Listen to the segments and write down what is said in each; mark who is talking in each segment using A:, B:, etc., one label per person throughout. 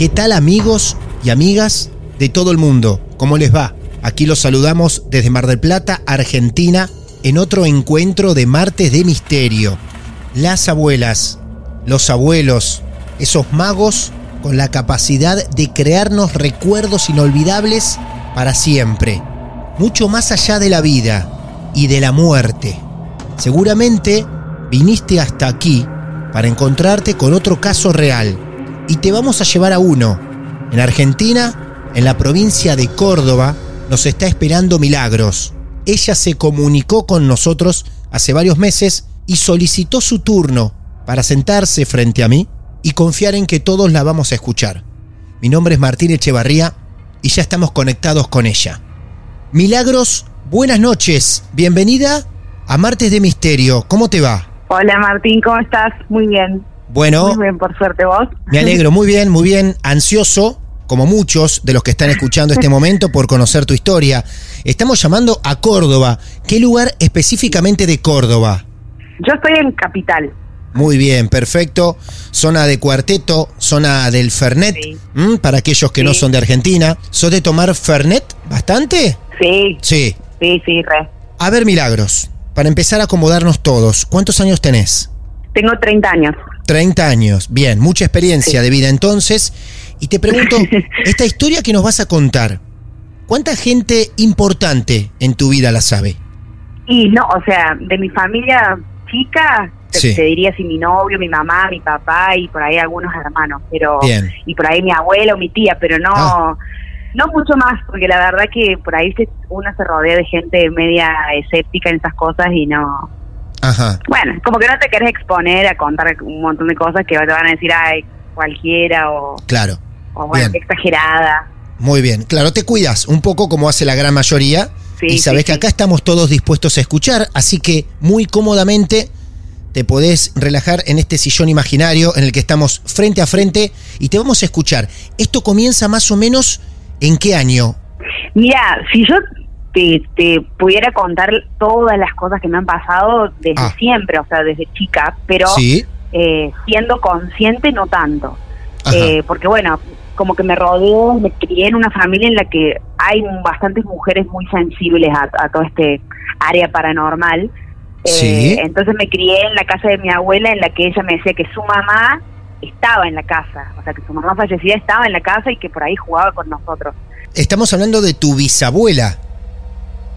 A: ¿Qué tal amigos y amigas de todo el mundo? ¿Cómo les va? Aquí los saludamos desde Mar del Plata, Argentina, en otro encuentro de Martes de Misterio. Las abuelas, los abuelos, esos magos con la capacidad de crearnos recuerdos inolvidables para siempre, mucho más allá de la vida y de la muerte. Seguramente viniste hasta aquí para encontrarte con otro caso real y te vamos a llevar a uno. En Argentina, en la provincia de Córdoba, nos está esperando Milagros. Ella se comunicó con nosotros hace varios meses y solicitó su turno para sentarse frente a mí y confiar en que todos la vamos a escuchar. Mi nombre es Martín Echevarría y ya estamos conectados con ella. Milagros, buenas noches. Bienvenida a Martes de Misterio. ¿Cómo te va?
B: Hola Martín, ¿cómo estás? Muy bien.
A: Bueno.
B: Muy bien, por suerte vos.
A: Me alegro, muy bien, muy bien. Ansioso, como muchos de los que están escuchando este momento, por conocer tu historia. Estamos llamando a Córdoba. ¿Qué lugar específicamente de Córdoba?
B: Yo estoy en Capital.
A: Muy bien, perfecto. Zona de cuarteto, zona del Fernet, para aquellos que no son de Argentina. ¿Sos de tomar Fernet bastante?
B: Sí.
A: Sí.
B: Sí, sí, re.
A: A ver, Milagros, para empezar a acomodarnos todos, ¿cuántos años tenés?
B: Tengo 30 años.
A: 30 años, bien, mucha experiencia de vida entonces. Y te pregunto, esta historia que nos vas a contar, ¿cuánta gente importante en tu vida la sabe?
B: Y no, o sea, de mi familia chica, te, diría si mi novio, mi mamá, mi papá y por ahí algunos hermanos, pero
A: bien.
B: y por ahí mi abuela o mi tía, pero no ah. no mucho más, porque la verdad que por ahí uno se rodea de gente media escéptica en esas cosas y no
A: Ajá.
B: Bueno, como que no te querés exponer a contar un montón de cosas que te van a decir, ay, cualquiera o.
A: Claro.
B: O bueno, exagerada.
A: Muy bien. Claro, te cuidas un poco como hace la gran mayoría.
B: Sí,
A: y sabes que acá estamos todos dispuestos a escuchar, así que muy cómodamente te podés relajar en este sillón imaginario en el que estamos frente a frente y te vamos a escuchar. Esto comienza más o menos en qué año?
B: Mira, si yo te, pudiera contar todas las cosas que me han pasado desde
A: Ah.
B: siempre, o sea, desde chica, pero
A: Sí.
B: eh, siendo consciente no tanto. Eh, porque bueno, como que me rodeo, me crié en una familia en la que hay bastantes mujeres muy sensibles a, a todo este área paranormal. Eh,
A: Sí.
B: Entonces me crié en la casa de mi abuela en la que ella me decía que su mamá estaba en la casa, o sea, que su mamá fallecida estaba en la casa y que por ahí jugaba con nosotros.
A: Estamos hablando de tu bisabuela.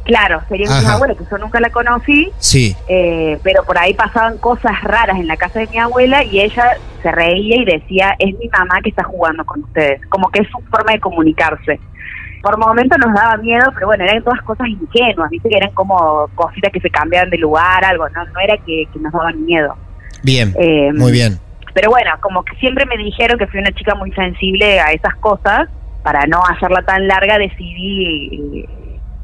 B: Claro, sería mi abuela, que yo nunca la conocí,
A: Sí.
B: eh, pero por ahí pasaban cosas raras en la casa de mi abuela y ella se reía y decía, es mi mamá que está jugando con ustedes, como que es su forma de comunicarse. Por momentos nos daba miedo, pero bueno, eran todas cosas ingenuas, viste que eran como cositas que se cambiaban de lugar, algo, no, no era que, que nos daban miedo.
A: Bien.
B: Eh,
A: muy bien.
B: Pero bueno, como que siempre me dijeron que fui una chica muy sensible a esas cosas, para no hacerla tan larga decidí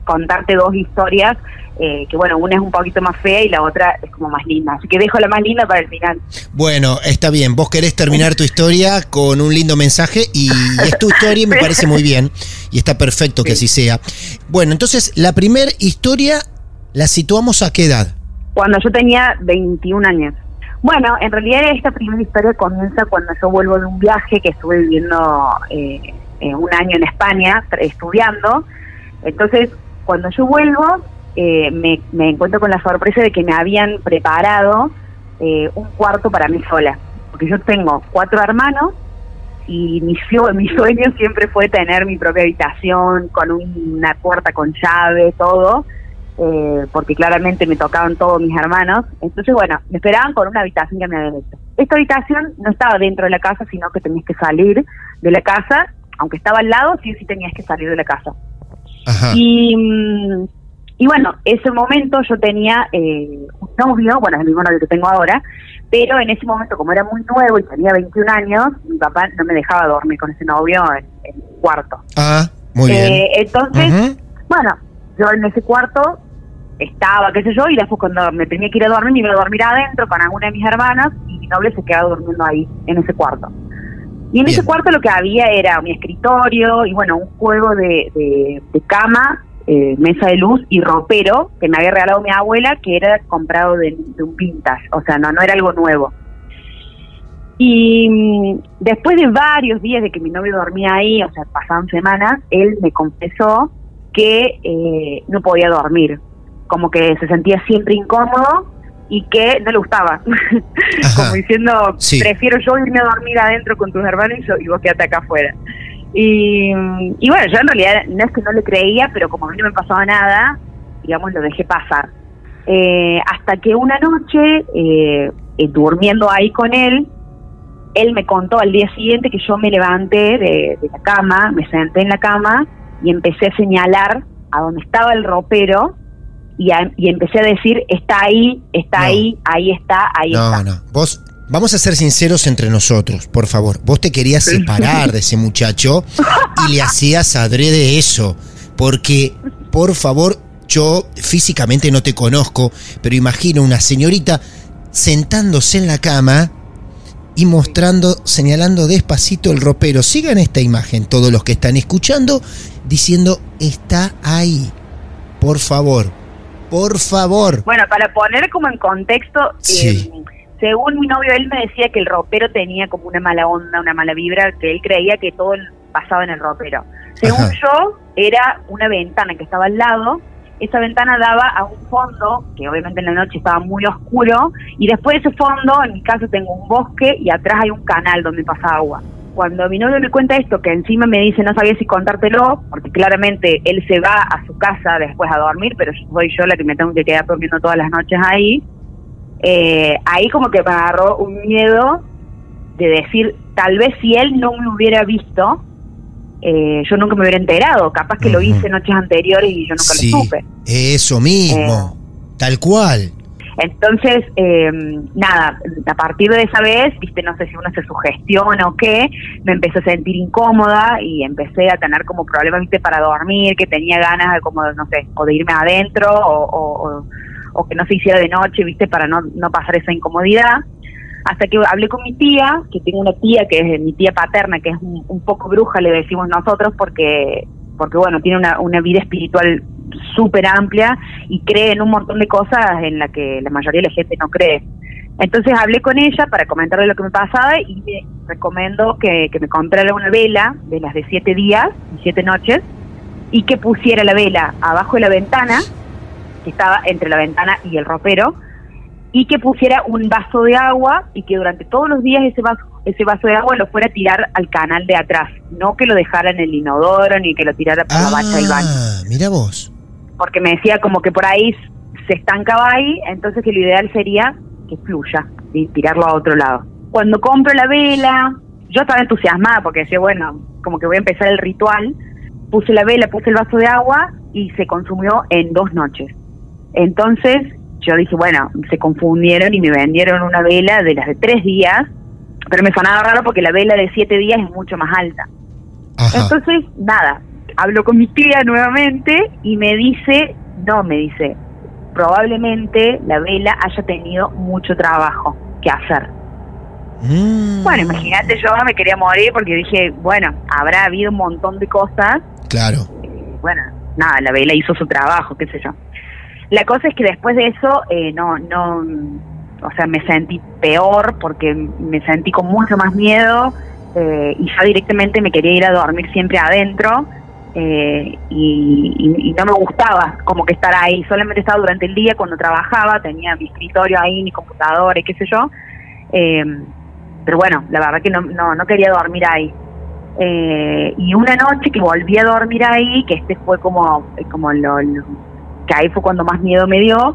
B: contarte dos historias eh, que bueno, una es un poquito más fea y la otra es como más linda. Así que dejo la más linda para el final.
A: Bueno, está bien. Vos querés terminar tu historia con un lindo mensaje y es tu historia y me parece muy bien. Y está perfecto que así sea. Bueno, entonces la primera historia la situamos a qué edad?
B: Cuando yo tenía 21 años. Bueno, en realidad esta primera historia comienza cuando yo vuelvo de un viaje que estuve viviendo eh, eh, un año en España estudiando. Entonces, cuando yo vuelvo, eh, me, encuentro con la sorpresa de que me habían preparado eh, un cuarto para mí sola. Porque yo tengo cuatro hermanos y mi, mi sueño siempre fue tener mi propia habitación con una puerta con llave, todo. Eh, porque claramente me tocaban todos mis hermanos. Entonces, bueno, me esperaban con una habitación que me habían hecho. Esta habitación no estaba dentro de la casa, sino que tenías que salir de la casa, aunque estaba al lado, sí sí tenías que salir de la casa. Y, mm, y bueno, ese momento yo tenía eh, un novio, bueno, es el mismo novio que tengo ahora, pero en ese momento, como era muy nuevo y tenía 21 años, mi papá no me dejaba dormir con ese novio en, el cuarto.
A: Ah, muy bien.
B: Eh, entonces, bueno, yo en ese cuarto estaba, qué sé yo, y después cuando me tenía que ir a dormir, me iba a dormir adentro con alguna de mis hermanas y mi novio se quedaba durmiendo ahí, en ese cuarto. Y en ese cuarto lo que había era mi escritorio y bueno, un juego de, de cama eh, mesa de luz y ropero que me había regalado mi abuela, que era comprado de, un vintage, o sea, no, no era algo nuevo. Y mm, después de varios días de que mi novio dormía ahí, o sea, pasaban semanas, él me confesó que eh, no podía dormir, como que se sentía siempre incómodo y que no le gustaba. como diciendo, prefiero yo irme a dormir adentro con tus hermanos y, vos quedate acá afuera. Y, bueno, yo en realidad no es que no le creía, pero como a mí no me pasaba nada, digamos, lo dejé pasar. Eh, hasta que una noche, eh, eh, durmiendo ahí con él, él me contó al día siguiente que yo me levanté de, la cama, me senté en la cama y empecé a señalar a donde estaba el ropero y, empecé a decir, está ahí, está ahí, ahí está, ahí está.
A: No, no, vos Vamos a ser sinceros entre nosotros, por favor. Vos te querías separar de ese muchacho y le hacías adrede eso. Porque, por favor, yo físicamente no te conozco, pero imagino una señorita sentándose en la cama y mostrando, señalando despacito el ropero. Sigan esta imagen, todos los que están escuchando, diciendo, está ahí. Por favor, por favor.
B: Bueno, para poner como en contexto, sí. Eh, según mi novio, él me decía que el ropero tenía como una mala onda, una mala vibra, que él creía que todo pasaba en el ropero. Según yo, era una ventana que estaba al lado, esa ventana daba a un fondo, que obviamente en la noche estaba muy oscuro, y después de ese fondo, en mi caso tengo un bosque y atrás hay un canal donde pasa agua. Cuando mi novio me cuenta esto, que encima me dice no sabía si contártelo, porque claramente él se va a su casa después a dormir, pero soy yo la que me tengo que quedar durmiendo todas las noches ahí, eh, ahí como que me agarró un miedo de decir, tal vez si él no me hubiera visto, eh, yo nunca me hubiera enterado, capaz que lo hice noches anteriores y yo nunca lo supe.
A: Eso mismo, eh, tal cual.
B: Entonces, nada, a partir de esa vez, viste, no sé si uno se sugestiona o qué, me empecé a sentir incómoda y empecé a tener como problemas, viste, para dormir, que tenía ganas de como, no sé, o de irme adentro o o que no se hiciera de noche, ¿viste? Para no, no pasar esa incomodidad. Hasta que hablé con mi tía, que tengo una tía que es mi tía paterna, que es un, poco bruja, le decimos nosotros, porque, porque bueno, tiene una, una vida espiritual súper amplia y cree en un montón de cosas en las que la mayoría de la gente no cree. Entonces hablé con ella para comentarle lo que me pasaba y me recomendó que, que me comprara una vela de las de siete días y siete noches y que pusiera la vela abajo de la ventana que estaba entre la ventana y el ropero, y que pusiera un vaso de agua y que durante todos los días ese vaso, ese vaso de agua lo fuera a tirar al canal de atrás, no que lo dejara en el inodoro ni que lo tirara por la bacha del baño.
A: Ah, mira vos.
B: Porque me decía como que por ahí se estancaba ahí, entonces que lo ideal sería que fluya y tirarlo a otro lado. Cuando compro la vela, yo estaba entusiasmada porque decía, bueno, como que voy a empezar el ritual, puse la vela, puse el vaso de agua y se consumió en dos noches. Entonces yo dije, bueno, se confundieron y me vendieron una vela de las de tres días, pero me sonaba raro porque la vela de siete días es mucho más alta. Entonces, nada, hablo con mi tía nuevamente y me dice, no, me dice, probablemente la vela haya tenido mucho trabajo que hacer.
A: Mm.
B: Bueno, imagínate, yo me quería morir porque dije, bueno, habrá habido un montón de cosas.
A: Claro.
B: Bueno, nada, la vela hizo su trabajo, qué sé yo. La cosa es que después de eso, eh, no, no, o sea, me sentí peor porque me sentí con mucho más miedo eh, y yo directamente me quería ir a dormir siempre adentro eh, y, no me gustaba como que estar ahí. Solamente estaba durante el día cuando trabajaba, tenía mi escritorio ahí, mi computadora y qué sé yo. Eh, pero bueno, la verdad que no, no, quería dormir ahí. Eh, y una noche que volví a dormir ahí, que este fue como, como lo- que ahí fue cuando más miedo me dio,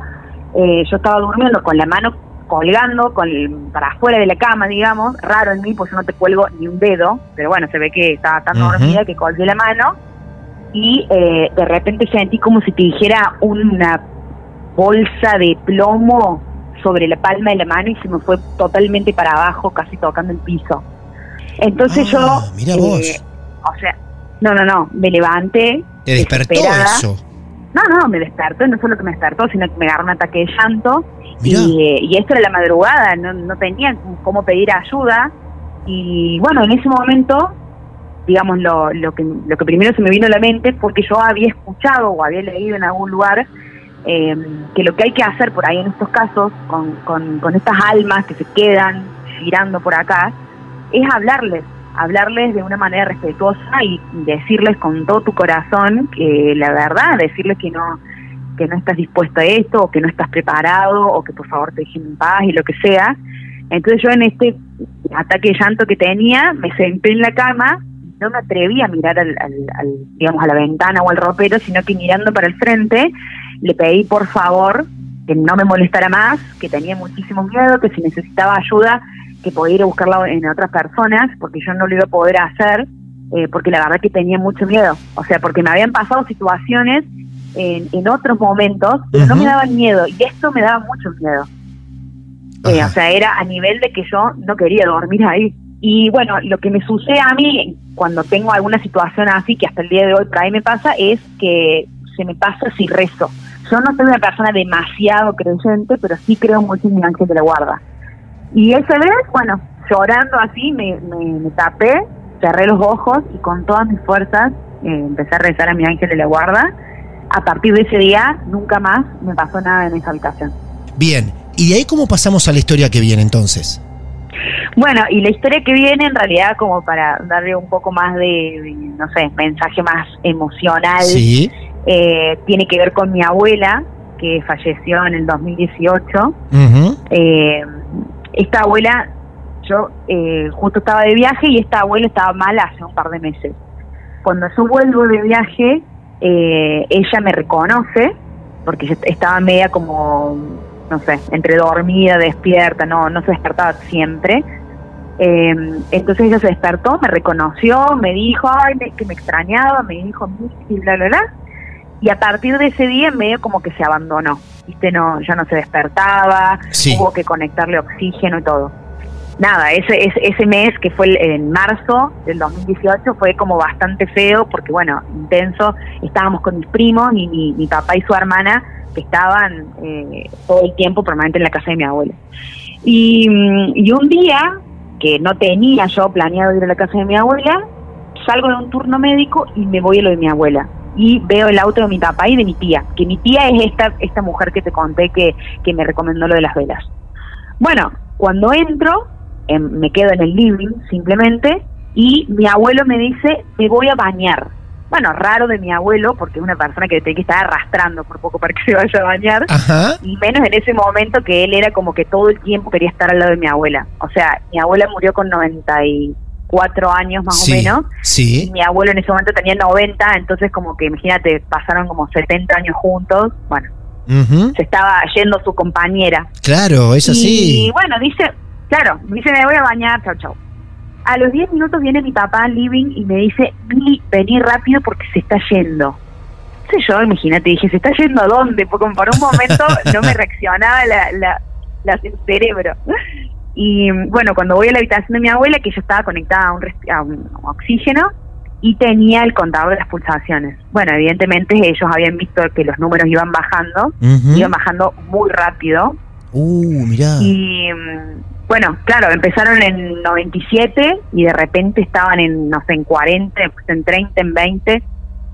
B: eh, yo estaba durmiendo con la mano colgando con el- para afuera de la cama, digamos, raro en mí, pues yo no te cuelgo ni un dedo, pero bueno, se ve que estaba tan dormida que colgué la mano y eh, de repente sentí como si te dijera una bolsa de plomo sobre la palma de la mano y se me fue totalmente para abajo, casi tocando el piso. Entonces
A: Ah,
B: yo,
A: mira
B: eh,
A: vos.
B: o sea, no, no, no, me levanté.
A: Te despertó eso.
B: No, no, me despertó, no solo que me despertó, sino que me agarró un ataque de llanto.
A: Mirá.
B: Y, eh, y esto era la madrugada, no, no tenía cómo pedir ayuda. Y bueno, en ese momento, digamos, lo, lo, que, lo que primero se me vino a la mente fue que yo había escuchado o había leído en algún lugar eh, que lo que hay que hacer por ahí en estos casos, con, con, con estas almas que se quedan girando por acá, es hablarles, hablarles de una manera respetuosa y decirles con todo tu corazón que la verdad, decirles que no que no estás dispuesto a esto o que no estás preparado o que por favor te dejen en paz y lo que sea. Entonces yo en este ataque de llanto que tenía me senté en la cama, no me atreví a mirar al, al- al, digamos a la ventana o al ropero, sino que mirando para el frente le pedí por favor que no me molestara más, que tenía muchísimo miedo, que si necesitaba ayuda que podía ir a buscarla en otras personas, porque yo no lo iba a poder hacer, eh, porque la verdad que tenía mucho miedo. O sea, porque me habían pasado situaciones en, en otros momentos, pero no
A: Ujú.
B: me daban miedo, y esto me daba mucho miedo. Eh, o sea, era a nivel de que yo no quería dormir ahí. Y bueno, lo que me sucede a mí cuando tengo alguna situación así, que hasta el día de hoy por ahí me pasa, es que se me pasa si rezo. Yo no soy una persona demasiado creyente, pero sí creo mucho en mi ángel de la guarda. Y esa vez, bueno, llorando así, me, me, me tapé, cerré los ojos y con todas mis fuerzas eh, empecé a rezar a mi ángel de la guarda. A partir de ese día, nunca más me pasó nada en esa habitación.
A: Bien. ¿Y de ahí cómo pasamos a la historia que viene entonces?
B: Bueno, y la historia que viene, en realidad, como para darle un poco más de, de, no sé, mensaje más emocional,
A: Sí.
B: eh, tiene que ver con mi abuela, que falleció en el 2018.
A: Ujú.
B: Eh, esta abuela, yo eh, justo estaba de viaje y esta abuela estaba mal hace un par de meses. Cuando yo vuelvo de viaje, eh, ella me reconoce, porque estaba media como, no sé, entre dormida, despierta, no, no se despertaba siempre. Eh, entonces ella se despertó, me reconoció, me dijo ay, me- que me extrañaba, me dijo y bla, bla, bla. Y a partir de ese día medio como que se abandonó, ¿viste? No, ya no se despertaba,
A: Sí.
B: hubo que conectarle oxígeno y todo. Nada, ese, ese, ese mes que fue el- en marzo del 2018 fue como bastante feo porque, bueno, intenso. Estábamos con mis primos, mi, mi, mi papá y su hermana, que estaban eh, todo el tiempo permanente en la casa de mi abuela. Y, mm, y un día, que no tenía yo planeado ir a la casa de mi abuela, salgo de un turno médico y me voy a lo de mi abuela. Y veo el auto de mi papá y de mi tía, que mi tía es esta, esta mujer que te conté que, que me recomendó lo de las velas. Bueno, cuando entro, em, me quedo en el living simplemente y mi abuelo me dice, me voy a bañar. Bueno, raro de mi abuelo, porque es una persona que tiene que estar arrastrando por poco para que se vaya a bañar
A: Ajá.
B: y menos en ese momento que él era como que todo el tiempo quería estar al lado de mi abuela. O sea, mi abuela murió con 94 años más
A: sí.
B: o menos, y
A: Sí.
B: mi abuelo en ese momento tenía 90, entonces como que imagínate, pasaron como 70 años juntos, bueno,
A: Ujú.
B: se estaba yendo su compañera.
A: Claro, es
B: Y
A: así.
B: bueno, dice, claro, dice, me voy a bañar, chau, chau. A los 10 minutos viene mi papá al living y me dice, vení rápido porque se está yendo. sé yo, imagínate, dije, ¿se está yendo a dónde? Porque por un momento no me reaccionaba la, la, la- el cerebro. Y bueno, cuando voy a la habitación de mi abuela, que ella estaba conectada a un, a un oxígeno, y tenía el contador de las pulsaciones. Bueno, evidentemente ellos habían visto que los números iban bajando, iban bajando muy rápido.
A: Uh, mirá.
B: Y mm, bueno, claro, empezaron en 97 y de repente estaban en, no sé, en 40, después en 30, en 20.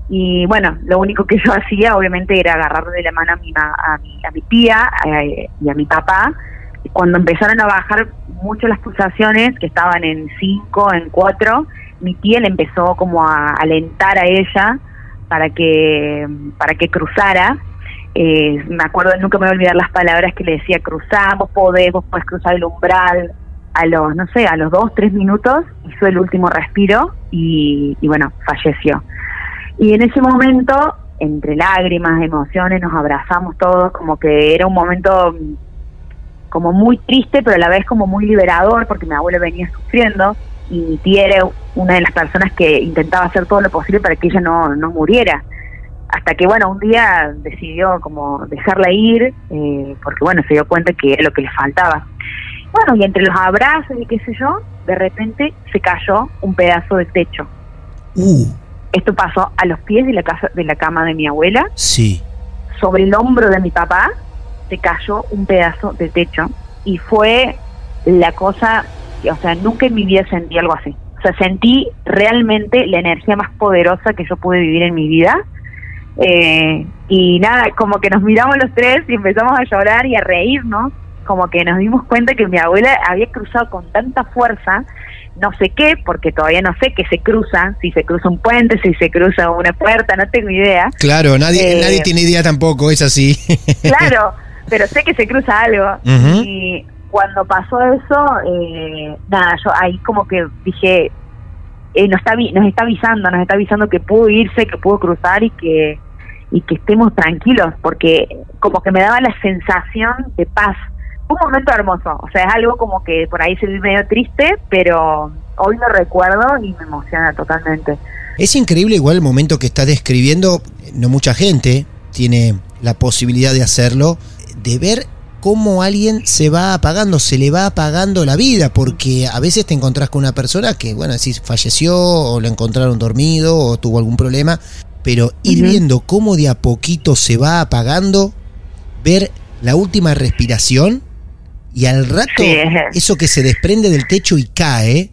B: Y bueno, lo único que yo hacía obviamente era agarrar de la mano a mi, ma- a mi, a mi tía eh, y a mi papá. Cuando empezaron a bajar mucho las pulsaciones, que estaban en 5, en 4, mi le empezó como a alentar a ella para que, para que cruzara. Eh, me acuerdo, nunca me voy a olvidar las palabras que le decía, cruzamos, podemos, puedes cruzar el umbral. A los, no sé, a los dos, tres minutos hizo el último respiro y, y bueno, falleció. Y en ese momento, entre lágrimas, emociones, nos abrazamos todos, como que era un momento como muy triste, pero a la vez como muy liberador, porque mi abuela venía sufriendo y mi tía era una de las personas que intentaba hacer todo lo posible para que ella no, no muriera. Hasta que, bueno, un día decidió como dejarla ir, eh, porque, bueno, se dio cuenta que era lo que le faltaba. Bueno, y entre los abrazos y qué sé yo, de repente se cayó un pedazo de techo.
A: Uh,
B: Esto pasó a los pies de la, casa, de la cama de mi abuela,
A: sí.
B: sobre el hombro de mi papá, se cayó un pedazo de techo y fue la cosa, o sea, nunca en mi vida sentí algo así. O sea, sentí realmente la energía más poderosa que yo pude vivir en mi vida. Eh, y nada, como que nos miramos los tres y empezamos a llorar y a reírnos, como que nos dimos cuenta que mi abuela había cruzado con tanta fuerza, no sé qué, porque todavía no sé qué se cruza, si se cruza un puente, si se cruza una puerta, no tengo idea.
A: Claro, nadie,
B: Eh,
A: nadie tiene idea tampoco, es así.
B: claro, pero sé que se cruza algo. Y cuando pasó eso, eh, nada, yo ahí como que dije, eh, nos, está, nos está avisando, nos está avisando que pudo irse, que pudo cruzar y que, y que estemos tranquilos, porque como que me daba la sensación de paz. Fue un momento hermoso, o sea, es algo como que por ahí se ve medio triste, pero hoy lo recuerdo y me emociona totalmente.
A: Es increíble igual el momento que estás describiendo, no mucha gente tiene la posibilidad de hacerlo, de ver cómo alguien se va apagando, se le va apagando la vida, porque a veces te encontrás con una persona que, bueno, decís, falleció o lo encontraron dormido o tuvo algún problema, pero ir viendo cómo de a poquito se va apagando, ver la última respiración y al rato
B: Sí,
A: eso que se desprende del techo y cae,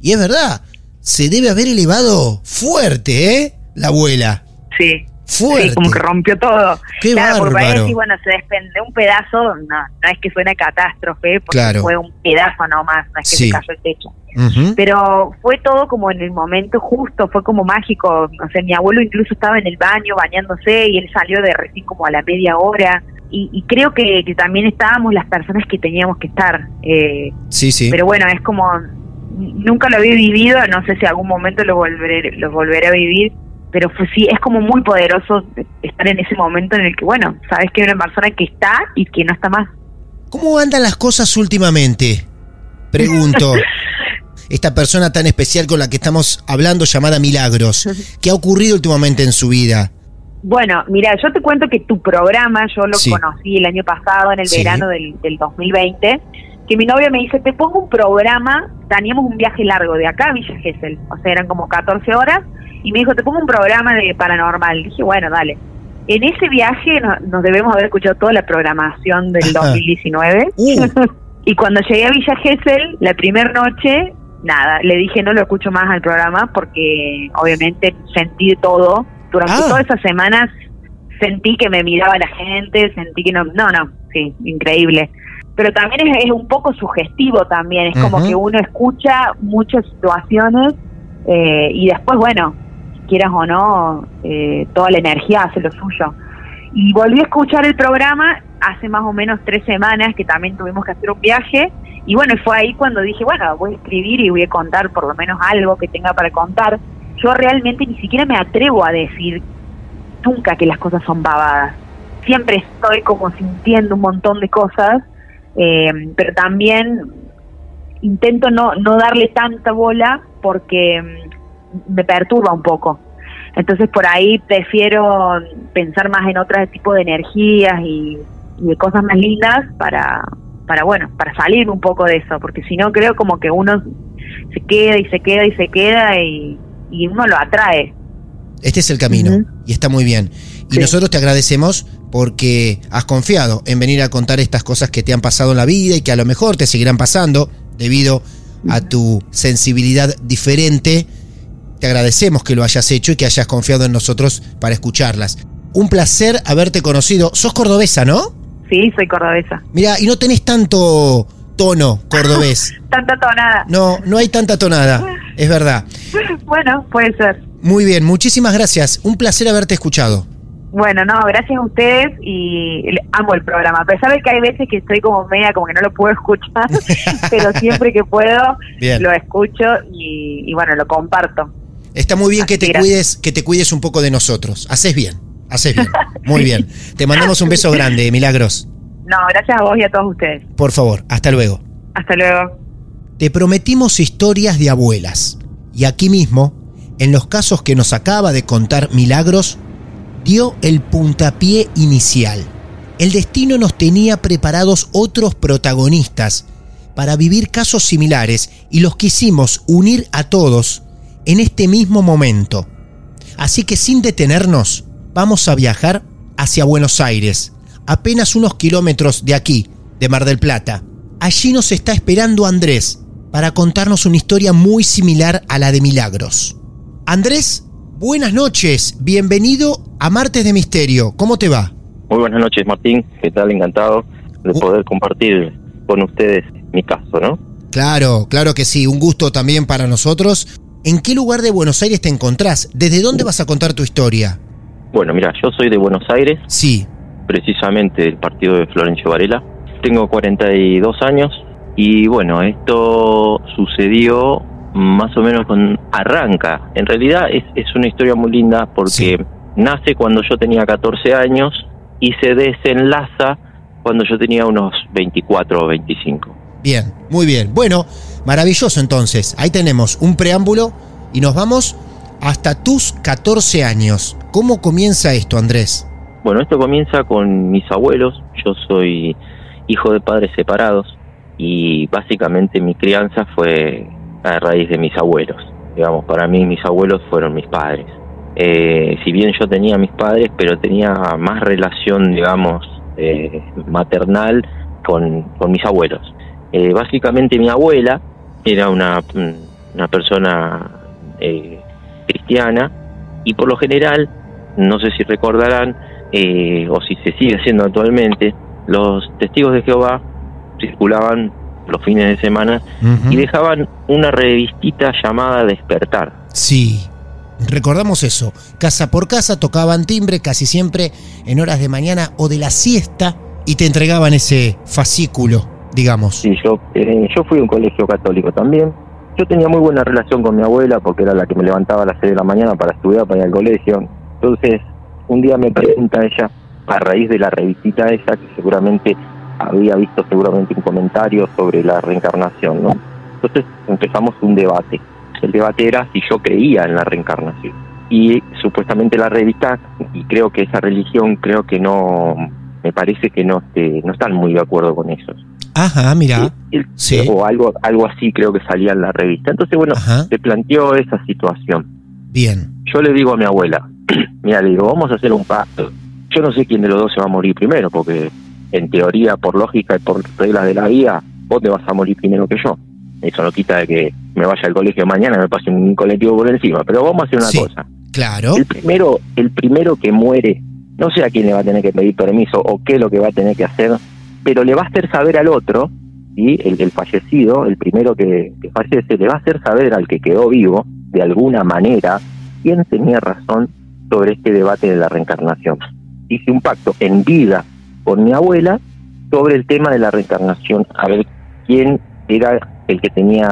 A: y es verdad, se debe haber elevado fuerte, ¿eh? La abuela.
B: Sí.
A: Fuerte.
B: Sí, como que rompió todo.
A: Qué
B: claro, porque
A: bárbaro.
B: parece, bueno, se desprende un pedazo, no, no es que fue una catástrofe, porque
A: Claro.
B: fue un pedazo nomás, no es que
A: Sí.
B: se cayó el techo. Pero fue todo como en el momento justo, fue como mágico. O sea, mi abuelo incluso estaba en el baño bañándose y él salió de recién como a la media hora. Y, y creo que, que también estábamos las personas que teníamos que estar. Eh,
A: Sí, sí.
B: pero bueno, es como nunca lo había vivido, no sé si algún momento lo volveré, lo volveré a vivir, pero sí, es como muy poderoso estar en ese momento en el que, bueno, sabes que hay una persona que está y que no está más.
A: ¿Cómo andan las cosas últimamente? Pregunto. Esta persona tan especial con la que estamos hablando, llamada Milagros, ¿qué ha ocurrido últimamente en su vida?
B: Bueno, mira, yo te cuento que tu programa yo lo
A: Sí.
B: conocí el año pasado, en el
A: Sí.
B: verano del, del 2020, que mi novia me dice, te pongo un programa, teníamos un viaje largo de acá a Villa Gesell, o sea, eran como 14 horas, y me dijo, te pongo un programa de paranormal. Dije, bueno, dale. En ese viaje no- nos debemos haber escuchado toda la programación del
A: Ajá.
B: 2019.
A: Uh.
B: y cuando llegué a Villa Gesell, la primera noche, nada, le dije no lo escucho más al programa porque obviamente sentí todo. Durante
A: Ah.
B: todas esas semanas sentí que me miraba la gente, sentí que no, no, no, sí, increíble. Pero también es, es un poco sugestivo también, es como que uno escucha muchas situaciones eh, y después, bueno, quieras o no, eh, toda la energía hace lo suyo. Y volví a escuchar el programa hace más o menos tres semanas que también tuvimos que hacer un viaje. Y bueno, fue ahí cuando dije, bueno, voy a escribir y voy a contar por lo menos algo que tenga para contar. Yo realmente ni siquiera me atrevo a decir nunca que las cosas son babadas. Siempre estoy como sintiendo un montón de cosas, eh, pero también intento no, no darle tanta bola porque mm, me perturba un poco. Entonces por ahí prefiero pensar más en otro tipo de energías y, y de cosas más lindas para, para bueno, para salir un poco de eso, porque si no creo como que uno se queda y se queda y se queda y, y uno lo atrae.
A: Este es el camino y está muy bien. Y
B: Sí.
A: nosotros te agradecemos porque has confiado en venir a contar estas cosas que te han pasado en la vida y que a lo mejor te seguirán pasando debido a tu sensibilidad diferente. Te agradecemos que lo hayas hecho y que hayas confiado en nosotros para escucharlas. Un placer haberte conocido. Sos cordobesa, ¿no?
B: Sí, soy cordobesa.
A: Mira, y no tenés tanto tono cordobés.
B: Tanta tonada.
A: No, no hay tanta tonada. Es verdad.
B: Bueno, puede ser.
A: Muy bien, muchísimas gracias. Un placer haberte escuchado.
B: Bueno, no, gracias a ustedes y amo el programa. A pesar de que hay veces que estoy como media, como que no lo puedo escuchar, pero siempre que puedo
A: Bien.
B: lo escucho y, y bueno, lo comparto.
A: Está muy bien que te cuides, que te cuides un poco de nosotros. Haces bien, haces bien. Muy bien. Te mandamos un beso grande, Milagros.
B: No, gracias a vos y a todos ustedes.
A: Por favor, hasta luego.
B: Hasta luego.
A: Te prometimos historias de abuelas. Y aquí mismo, en los casos que nos acaba de contar Milagros, dio el puntapié inicial. El destino nos tenía preparados otros protagonistas para vivir casos similares y los quisimos unir a todos en este mismo momento. Así que sin detenernos, vamos a viajar hacia Buenos Aires, apenas unos kilómetros de aquí, de Mar del Plata. Allí nos está esperando Andrés para contarnos una historia muy similar a la de Milagros. Andrés, buenas noches, bienvenido a Martes de Misterio, ¿cómo te va?
C: Muy buenas noches, Martín. ¿Qué tal? Encantado de poder compartir con ustedes mi caso, ¿no?
A: Claro, claro que sí, un gusto también para nosotros. ¿En qué lugar de Buenos Aires te encontrás? ¿Desde dónde vas a contar tu historia?
C: Bueno, mira, yo soy de Buenos Aires,
A: Sí,
C: precisamente del partido de Florencio Varela. Tengo 42 años y bueno, esto sucedió más o menos con arranca. En realidad es, es una historia muy linda porque
A: Sí.
C: nace cuando yo tenía 14 años y se desenlaza cuando yo tenía unos 24 o 25.
A: bien, muy bien. Bueno, maravilloso entonces. Ahí tenemos un preámbulo y nos vamos hasta tus 14 años. ¿Cómo comienza esto, Andrés?
C: Bueno, esto comienza con mis abuelos. Yo soy hijo de padres separados y básicamente mi crianza fue a raíz de mis abuelos. Digamos, para mí mis abuelos fueron mis padres. Eh, si bien yo tenía mis padres, pero tenía más relación, digamos, eh, maternal con, mis abuelos. Eh, básicamente mi abuela era una, una persona eh, cristiana y por lo general, no sé si recordarán, eh, o si se sigue haciendo actualmente, los testigos de Jehová circulaban los fines de semana y dejaban una revistita llamada Despertar.
A: Sí, recordamos eso. Casa por casa tocaban timbre casi siempre en horas de mañana o de la siesta y te entregaban ese fascículo, digamos.
C: Sí, yo, eh, yo fui a un colegio católico también. Yo tenía muy buena relación con mi abuela porque era la que me levantaba a las 6 de la mañana para estudiar, para ir al colegio. Entonces, un día me pregunta ella, a raíz de la revistita esa, que seguramente había visto seguramente un comentario sobre la reencarnación, ¿no? Entonces empezamos un debate. El debate era si yo creía en la reencarnación. Y supuestamente la revista, y creo que esa religión, creo que no, me parece que no, este, no están muy de acuerdo con eso.
A: Ajá, mira.
C: Sí, el-
A: Sí.
C: O algo, algo así creo que salía en la revista. Entonces, bueno,
A: Ajá.
C: se planteó esa situación.
A: Bien.
C: Yo le digo a mi abuela, mira, le digo, vamos a hacer un pacto. Yo no sé quién de los dos se va a morir primero, porque en teoría, por lógica y por reglas de la vida, vos te vas a morir primero que yo. Eso no quita de que me vaya al colegio mañana y me pase un colectivo por encima. Pero vamos a hacer una
A: Sí.
C: cosa.
A: Claro.
C: El primero, el primero que muere, no sé a quién le va a tener que pedir permiso o qué es lo que va a tener que hacer, pero le va a hacer saber al otro, ¿sí? el, el fallecido, el primero que, que fallece, le va a hacer saber al que quedó vivo, de alguna manera, quién tenía razón sobre este debate de la reencarnación. Hice un pacto en vida con mi abuela sobre el tema de la reencarnación, a ver quién era el que tenía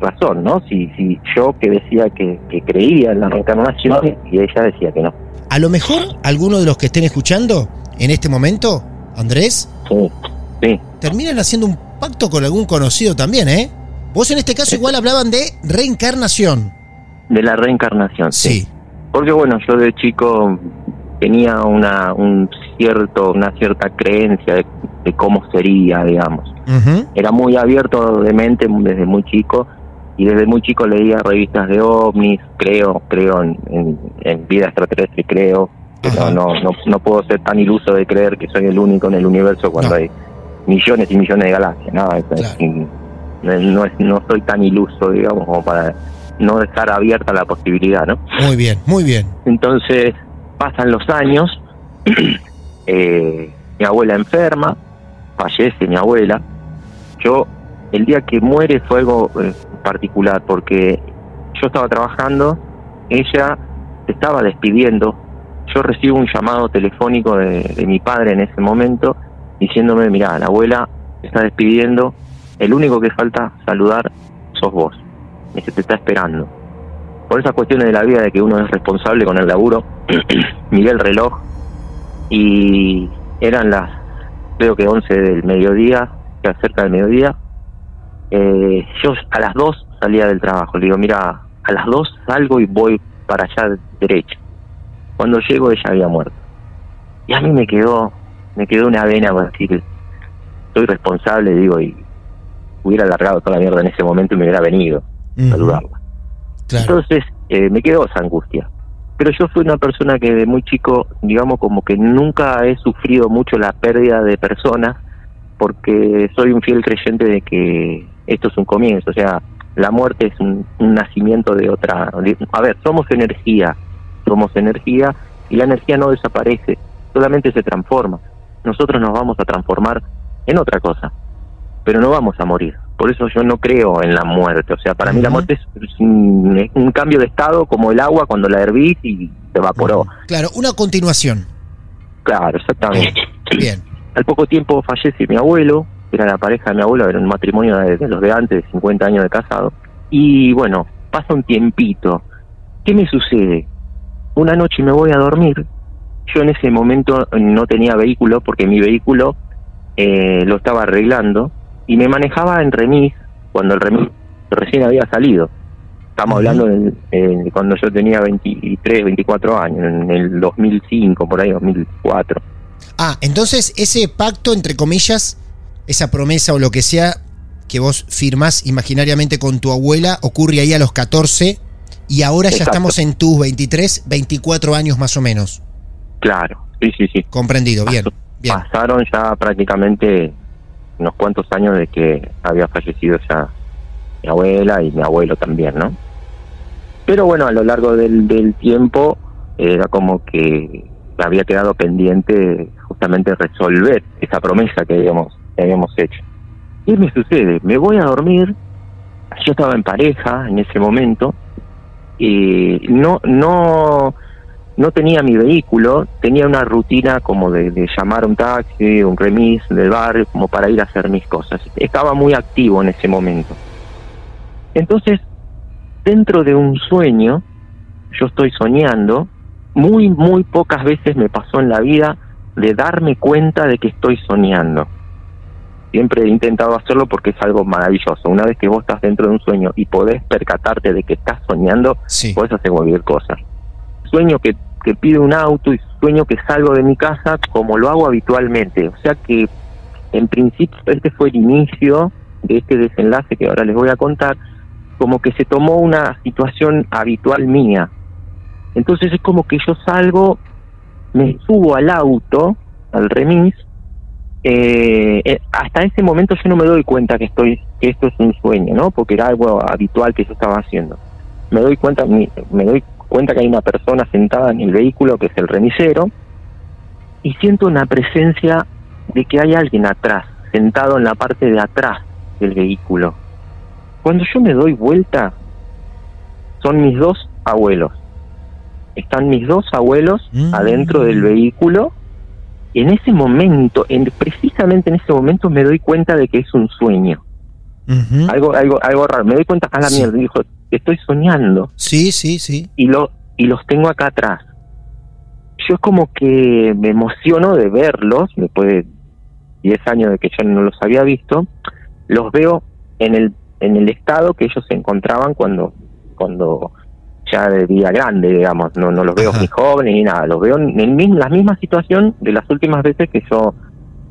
C: razón, ¿no? Si, si yo que decía que, que creía en la reencarnación y ella decía que no.
A: A lo mejor alguno de los que estén escuchando en este momento, Andrés,
C: Sí, sí,
A: terminan haciendo un pacto con algún conocido también, ¿eh? Vos en este caso igual hablaban de reencarnación.
C: de la reencarnación.
A: Sí.
C: Porque bueno, yo de chico tenía una un cierto una cierta creencia de, de cómo sería, digamos. Era muy abierto de mente desde muy chico y desde muy chico leía revistas de ovnis, creo, creo en, en, vida extraterrestre, creo, que no, no, no, no, puedo ser tan iluso de creer que soy el único en el universo cuando hay millones y millones de galaxias, ¿no? no, es, no soy tan iluso, digamos, como para no dejar abierta la posibilidad, ¿no?
A: Muy bien, muy bien.
C: Entonces, pasan los años, eh, mi abuela enferma, fallece mi abuela, yo, el día que muere fue algo eh, particular, porque yo estaba trabajando, ella se estaba despidiendo, yo recibo un llamado telefónico de, mi padre en ese momento, diciéndome, mira, la abuela está despidiendo, el único que falta saludar sos vos, y se te está esperando. Por esas cuestiones de la vida de que uno es responsable con el laburo, miré el reloj y eran las, creo que 11 del mediodía, ya cerca del mediodía. Eh, yo a las 2 salía del trabajo, le digo, mira, a las 2 salgo y voy para allá derecho. Cuando llego ella había muerto. Y a mí me quedó, me quedó una vena para decir, soy responsable, digo, y hubiera alargado toda la mierda en ese momento y me hubiera venido a saludarla. Entonces eh, me quedó esa angustia. Pero yo fui una persona que de muy chico, digamos, como que nunca he sufrido mucho la pérdida de personas, porque soy un fiel creyente de que esto es un comienzo, o sea, la muerte es un, nacimiento de otra... A ver, somos energía, somos energía y la energía no desaparece, solamente se transforma. Nosotros nos vamos a transformar en otra cosa, pero no vamos a morir. Por eso yo no creo en la muerte. O sea, para mí la muerte es un, cambio de estado como el agua cuando la hervís y se evaporó.
A: Claro, una continuación.
C: Claro, exactamente.
A: Bien.
C: Al poco tiempo fallece mi abuelo, era la pareja de mi abuelo, era un matrimonio de, los de antes, de 50 años de casado. Y bueno, pasa un tiempito. ¿Qué me sucede? Una noche me voy a dormir. Yo en ese momento no tenía vehículo porque mi vehículo eh, lo estaba arreglando y me manejaba en remis cuando el remis recién había salido. Estamos hablando de, cuando yo tenía 23, 24 años, en el 2005, por ahí 2004.
A: Ah, entonces ese pacto, entre comillas, esa promesa o lo que sea que vos firmás imaginariamente con tu abuela, ocurre ahí a los 14 y ahora ya estamos en tus 23, 24 años más o menos.
C: Claro, sí, sí, sí.
A: Comprendido, bien, bien.
C: Pasaron ya prácticamente unos cuantos años de que había fallecido ya mi abuela y mi abuelo también, ¿no? Pero bueno, a lo largo del, del tiempo era como que había quedado pendiente justamente resolver esa promesa que habíamos, que habíamos hecho. Y me sucede, me voy a dormir, yo estaba en pareja en ese momento, y no, no, no tenía mi vehículo, tenía una rutina como de, llamar un taxi, un remis del barrio, como para ir a hacer mis cosas. Estaba muy activo en ese momento. Entonces, dentro de un sueño, yo estoy soñando, muy, muy pocas veces me pasó en la vida de darme cuenta de que estoy soñando. Siempre he intentado hacerlo porque es algo maravilloso. Una vez que vos estás dentro de un sueño y podés percatarte de que estás soñando, podés hacer cualquier cosa. Sueño que que pido un auto y sueño que salgo de mi casa como lo hago habitualmente. O sea que en principio este fue el inicio de este desenlace que ahora les voy a contar, como que se tomó una situación habitual mía. Entonces es como que yo salgo, me subo al auto, al remis, eh, eh, hasta ese momento yo no me doy cuenta que estoy que esto es un sueño, ¿no? Porque era algo habitual que yo estaba haciendo. Me doy cuenta, me, me doy cuenta que hay una persona sentada en el vehículo que es el remisero y siento una presencia de que hay alguien atrás, sentado en la parte de atrás del vehículo. Cuando yo me doy vuelta, son mis dos abuelos. Están mis dos abuelos mm. adentro del vehículo. En ese momento, en, precisamente en ese momento, me doy cuenta de que es un sueño. Algo, algo, algo raro. Me doy cuenta, a la mierda, dijo, estoy soñando.
A: Sí, sí, sí.
C: Y, lo, y los tengo acá atrás. Yo es como que me emociono de verlos, después de 10 años de que yo no los había visto, los veo en el, en el estado que ellos se encontraban cuando, cuando ya de vida grande, digamos, no, no los veo ni jóvenes ni nada, los veo en, en la misma situación de las últimas veces que yo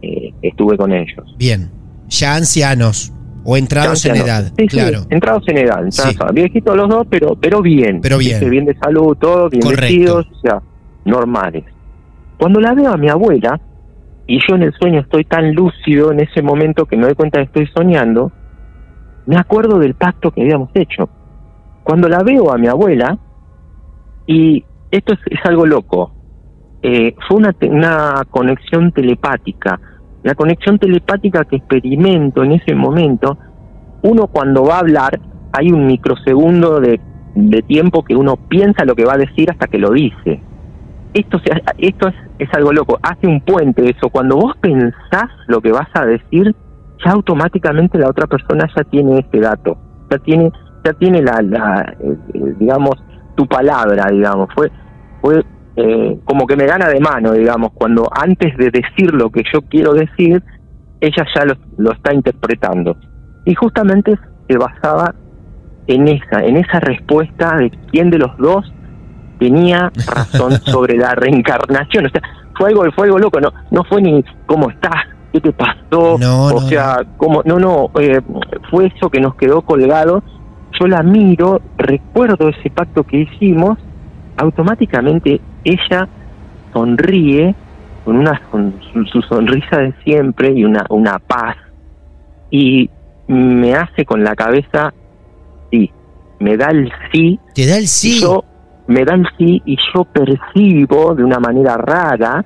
C: eh, estuve con ellos.
A: Bien, ya ancianos. O entrados en edad,
C: Sí, sí,
A: claro.
C: entrados en edad, entrados
A: Sí.
C: viejitos los dos, pero pero bien.
A: Pero bien.
C: Bien de salud, todo, bien
A: Correcto.
C: vestidos, o sea, normales. Cuando la veo a mi abuela, y yo en el sueño estoy tan lúcido en ese momento que me doy cuenta que estoy soñando, me acuerdo del pacto que habíamos hecho. Cuando la veo a mi abuela, y esto es, es algo loco, eh, fue una, una conexión telepática. La conexión telepática que experimento en ese momento, uno cuando va a hablar, hay un microsegundo de, tiempo que uno piensa lo que va a decir hasta que lo dice. Esto, esto es, es algo loco, hace un puente eso. Cuando vos pensás lo que vas a decir, ya automáticamente la otra persona ya tiene ese dato, ya tiene, ya tiene la, la eh, eh, digamos, tu palabra, digamos. Fue, fue eh, como que me gana de mano, digamos, cuando antes de decir lo que yo quiero decir, ella ya lo, lo está interpretando. Y justamente se basaba en esa, en esa respuesta de quién de los dos tenía razón sobre la reencarnación. O sea, fue algo, fue algo loco, no, no fue ni cómo estás, qué te pasó,
A: No,
C: o
A: no,
C: sea, cómo, no, no, eh, fue eso que nos quedó colgado. Yo la miro, recuerdo ese pacto que hicimos, automáticamente ella sonríe con una con su, sonrisa de siempre y una una paz y me hace con la cabeza sí, me da el sí
A: Te da el sí.
C: yo me da el sí y yo percibo de una manera rara,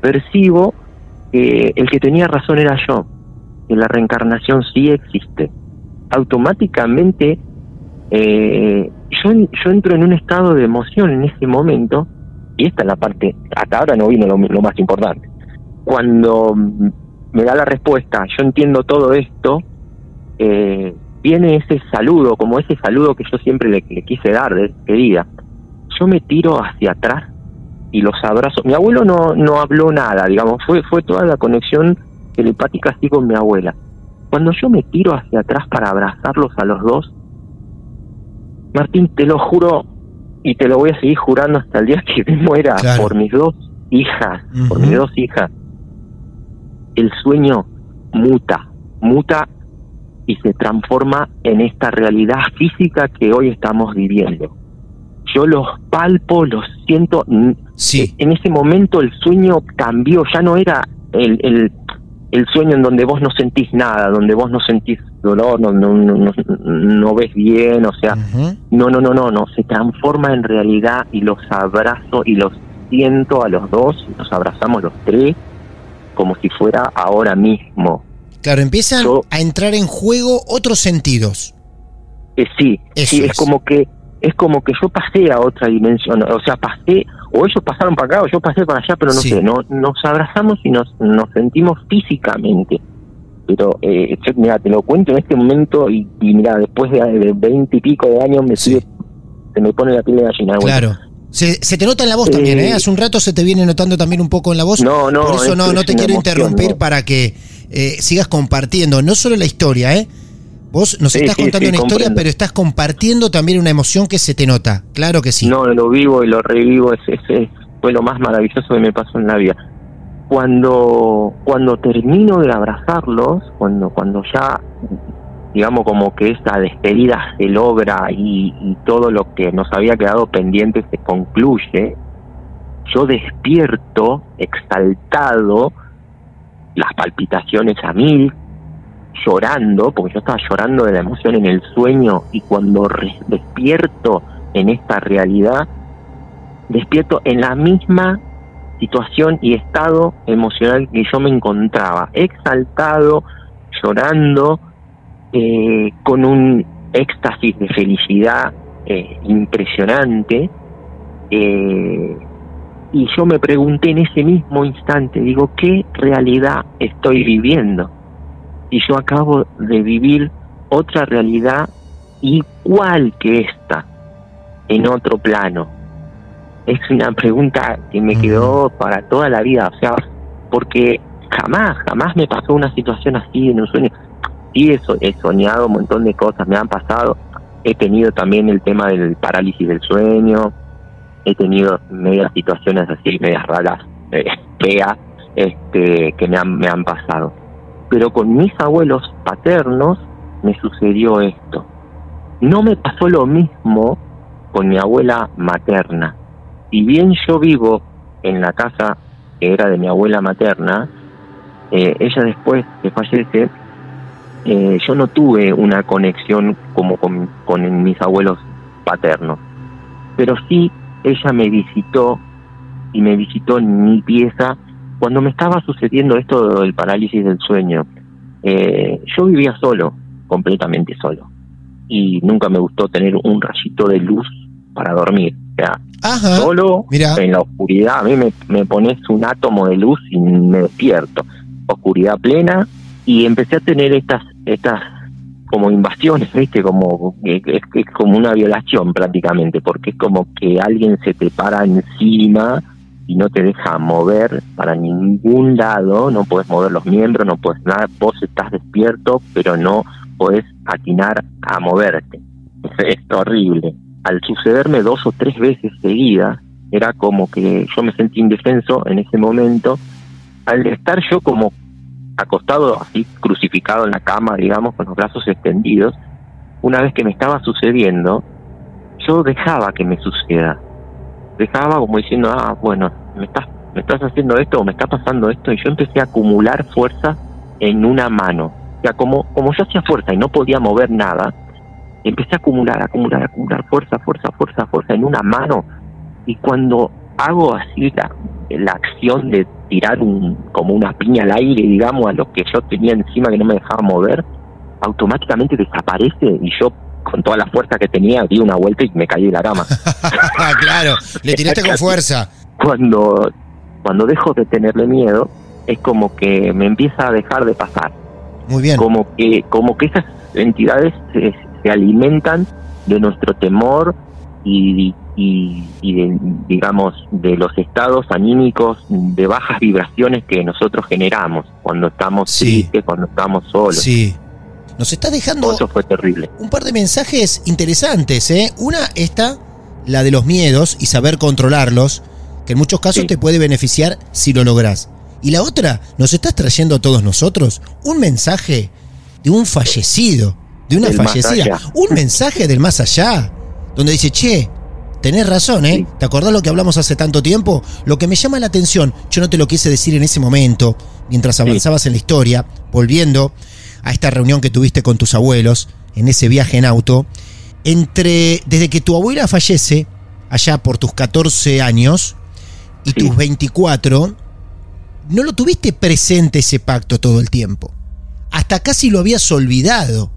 C: percibo que el que tenía razón era yo, que la reencarnación sí existe. Automáticamente eh, yo, yo entro en un estado de emoción en ese momento, y esta es la parte, hasta ahora no vino lo, más importante. Cuando mm, me da la respuesta, yo entiendo todo esto, eh, viene ese saludo, como ese saludo que yo siempre le, quise dar de. Yo me tiro hacia atrás y los abrazo. Mi abuelo no, no habló nada, digamos, fue, fue toda la conexión telepática así con mi abuela. Cuando yo me tiro hacia atrás para abrazarlos a los dos, Martín, te lo juro y te lo voy a seguir jurando hasta el día que me muera
A: Claro.
C: por mis dos hijas, por mis dos hijas. El sueño muta, muta y se transforma en esta realidad física que hoy estamos viviendo. Yo los palpo, los siento.
A: Sí.
C: En ese momento el sueño cambió, ya no era el, el, el sueño en donde vos no sentís nada, donde vos no sentís dolor, no, no, no, no, ves bien, o sea, no, no, no, no, no, se transforma en realidad y los abrazo y los siento a los dos, nos abrazamos los tres como si fuera ahora mismo.
A: Claro, empiezan
C: Yo-
A: a entrar en juego otros sentidos.
C: Eh, sí,
A: Eso
C: sí, es.
A: es.
C: como que es como que yo pasé a otra dimensión, o sea, pasé o ellos pasaron para acá o yo pasé para allá, pero no
A: Sí.
C: sé, no, nos abrazamos y nos, nos sentimos físicamente. Pero, eh, mira, te lo cuento en este momento y, y mira, después de veinte y pico de años me
A: Sí.
C: sigue- se me pone la piel de gallina.
A: Claro. Se, se te nota en la voz
C: Eh,
A: también, ¿eh? Hace un rato se te viene notando también un poco en la voz.
C: No, no,
A: Por eso
C: es-
A: no, no te quiero
C: emoción,
A: interrumpir
C: no.
A: para que eh, sigas compartiendo, no solo la historia, ¿eh? Vos nos
C: Sí,
A: estás
C: sí,
A: contando
C: sí,
A: una historia,
C: comprendo.
A: pero estás compartiendo también una emoción que se te nota. Claro que sí.
C: No, lo vivo y lo revivo, es, es- fue lo más maravilloso que me pasó en la vida. Cuando, cuando termino de abrazarlos, cuando, cuando ya, digamos, como que esta despedida se logra y, y todo lo que nos había quedado pendiente se concluye, yo despierto exaltado, las palpitaciones a mil, llorando, porque yo estaba llorando de la emoción en el sueño y cuando despierto en esta realidad, despierto en la misma situación y estado emocional que yo me encontraba, exaltado, llorando, eh, con un éxtasis de felicidad eh, impresionante. eh, y yo me pregunté en ese mismo instante, digo, ¿qué realidad estoy viviendo? Y yo acabo de vivir otra realidad igual que esta, en otro plano. Es una pregunta que me quedó para toda la vida, o sea, porque jamás, jamás me pasó una situación así en un sueño. Sí, eso, he soñado un montón de cosas, me han pasado. He tenido también el tema del parálisis del sueño, he tenido medias situaciones así, medias raras, eh, feas, este, que me han, me han pasado. Pero con mis abuelos paternos me sucedió esto. No me pasó lo mismo con mi abuela materna. Si bien yo vivo en la casa que era de mi abuela materna, eh, ella después que fallece, eh, yo no tuve una conexión como con, con mis abuelos paternos, pero sí ella me visitó y me visitó en mi pieza cuando me estaba sucediendo esto del parálisis del sueño. Eh, yo vivía solo, completamente solo, y nunca me gustó tener un rayito de luz para dormir. O sea, solo en la oscuridad, a mí me, me pones un átomo de luz y me despierto. Oscuridad plena, y empecé a tener estas estas como invasiones, ¿viste? Como es, es como una violación prácticamente, porque es como que alguien se te para encima y no te deja mover para ningún lado, no puedes mover los miembros, no puedes nada, vos estás despierto, pero no puedes atinar a moverte. Es, horrible. Al sucederme dos o tres veces seguidas, era como que yo me sentí indefenso en ese momento, al estar yo como acostado así crucificado en la cama, digamos, con los brazos extendidos, una vez que me estaba sucediendo, yo dejaba que me suceda. Dejaba como diciendo, ah, bueno, me estás, me estás haciendo esto o me está pasando esto, y yo empecé a acumular fuerza en una mano. O sea, como, como yo hacía fuerza y no podía mover nada, empecé a acumular, acumular, acumular fuerza, fuerza, fuerza, fuerza en una mano. Y cuando hago así la, la acción de tirar un, como una piña al aire, digamos, a lo que yo tenía encima que no me dejaba mover, automáticamente desaparece y yo con toda la fuerza que tenía di una vuelta y me caí de la cama.
A: claro, le tiraste con fuerza.
C: Cuando, cuando dejo de tenerle miedo, es como que me empieza a dejar de pasar.
A: Muy bien.
C: Como que, como que esas entidades se, se alimentan de nuestro temor y, y, de, digamos, de los estados anímicos de bajas vibraciones que nosotros generamos cuando estamos tristes, cuando estamos solos.
A: Sí. Nos está dejando
C: Eso fue terrible.
A: un par de mensajes interesantes. ¿eh? Una, esta, la de los miedos y saber controlarlos, que en muchos casos te puede beneficiar si lo logras. Y la otra, nos estás trayendo a todos nosotros un mensaje de un fallecido, de una fallecida, un mensaje del más allá, donde dice, che, Tenés razón, ¿eh? ¿Te acordás lo que hablamos hace tanto tiempo? Lo que me llama la atención, yo no te lo quise decir en ese momento, mientras avanzabas en la historia, volviendo a esta reunión que tuviste con tus abuelos, en ese viaje en auto, entre, desde que tu abuela fallece, allá por tus 14 años, y tus 24, no lo tuviste presente ese pacto todo el tiempo. Hasta casi lo habías olvidado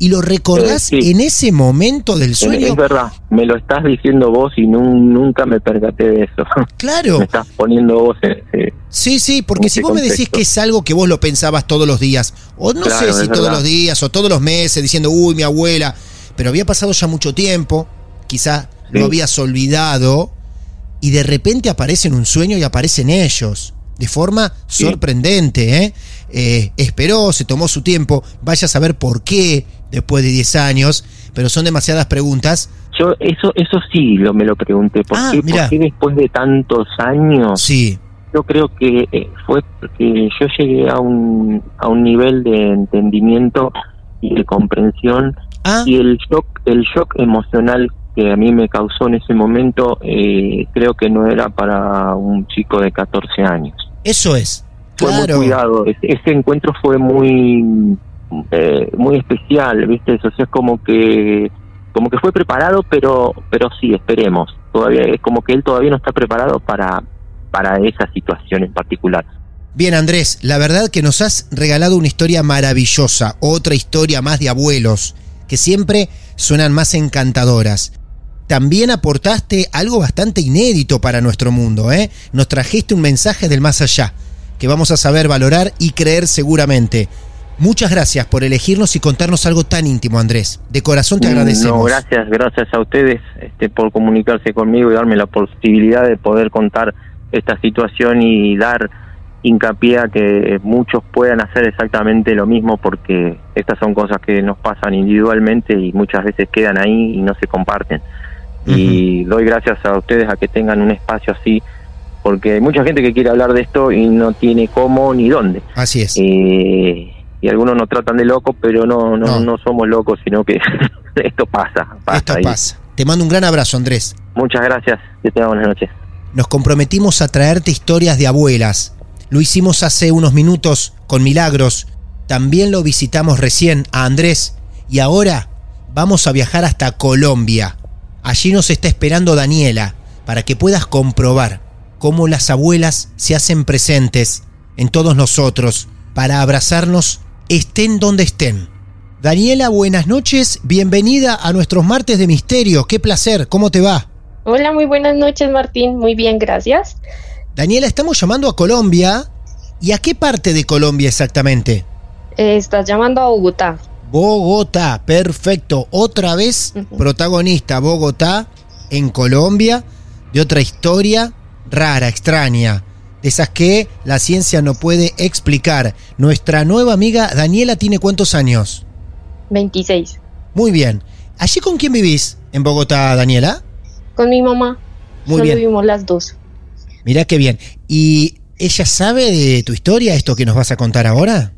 A: y lo recordás en ese momento del sueño.
C: Es verdad, me lo estás diciendo vos y nunca me percaté de eso.
A: Claro.
C: me estás poniendo vos
A: Sí, sí, porque si vos me decís que es algo que vos lo pensabas todos los días, o no sé si todos los días o todos los meses, diciendo, uy, mi abuela, pero había pasado ya mucho tiempo, quizá lo habías olvidado, y de repente aparece en un sueño y aparecen ellos, de forma sorprendente, ¿eh? ¿Eh? Esperó, se tomó su tiempo, vaya a saber por qué, después de 10 años, pero son demasiadas preguntas.
C: Yo eso eso sí lo me lo pregunté, ¿por,
A: Ah,
C: qué,
A: mirá.
C: por qué después de tantos años?
A: Sí.
C: Yo creo que eh, fue porque yo llegué a un a un nivel de entendimiento y de comprensión
A: Ah.
C: y el shock el shock emocional que a mí me causó en ese momento eh, creo que no era para un chico de 14 años.
A: Eso es.
C: Fue
A: Claro.
C: muy cuidado, ese, ese encuentro fue muy eh, muy especial, ¿viste? Eso o sea, es como que como que fue preparado, pero pero sí, esperemos. Todavía es como que él todavía no está preparado para para esa situación en particular.
A: Bien, Andrés, la verdad que nos has regalado una historia maravillosa, otra historia más de abuelos, que siempre suenan más encantadoras. También aportaste algo bastante inédito para nuestro mundo, ¿eh? Nos trajiste un mensaje del más allá, que vamos a saber valorar y creer seguramente. Muchas gracias por elegirnos y contarnos algo tan íntimo, Andrés. De corazón te agradecemos.
C: No, gracias, gracias a ustedes este, por comunicarse conmigo y darme la posibilidad de poder contar esta situación y dar hincapié a que muchos puedan hacer exactamente lo mismo porque estas son cosas que nos pasan individualmente y muchas veces quedan ahí y no se comparten. Y doy gracias a ustedes a que tengan un espacio así porque hay mucha gente que quiere hablar de esto y no tiene cómo ni dónde.
A: Así es.
C: Eh, y algunos nos tratan de locos, pero no, no,
A: No.
C: no, somos locos, sino que esto pasa. pasa
A: Esto pasa. Te mando un gran abrazo, Andrés.
C: Muchas gracias, que tengan buenas noches.
A: Nos comprometimos a traerte historias de abuelas. Lo hicimos hace unos minutos con Milagros. También lo visitamos recién a Andrés. Y ahora vamos a viajar hasta Colombia. Allí nos está esperando Daniela para que puedas comprobar cómo las abuelas se hacen presentes en todos nosotros para abrazarnos estén donde estén. Daniela, buenas noches. Bienvenida a nuestros martes de misterio. Qué placer. ¿Cómo te va?
D: Hola, muy buenas noches Martín, muy bien, gracias.
A: Daniela, estamos llamando a Colombia. ¿Y a qué parte de Colombia exactamente?
D: Eh, estás llamando a Bogotá.
A: Bogotá, perfecto. Otra vez protagonista Bogotá en Colombia de otra historia rara, extraña, de esas que la ciencia no puede explicar. Nuestra nueva amiga Daniela tiene cuántos años?
D: 26.
A: Muy bien. ¿Allí con quién vivís en Bogotá, Daniela?
D: Con mi mamá.
A: Muy
D: Solo
A: bien.
D: vivimos las dos.
A: Mirá qué bien. ¿Y ella sabe de tu historia, esto que nos vas a contar ahora?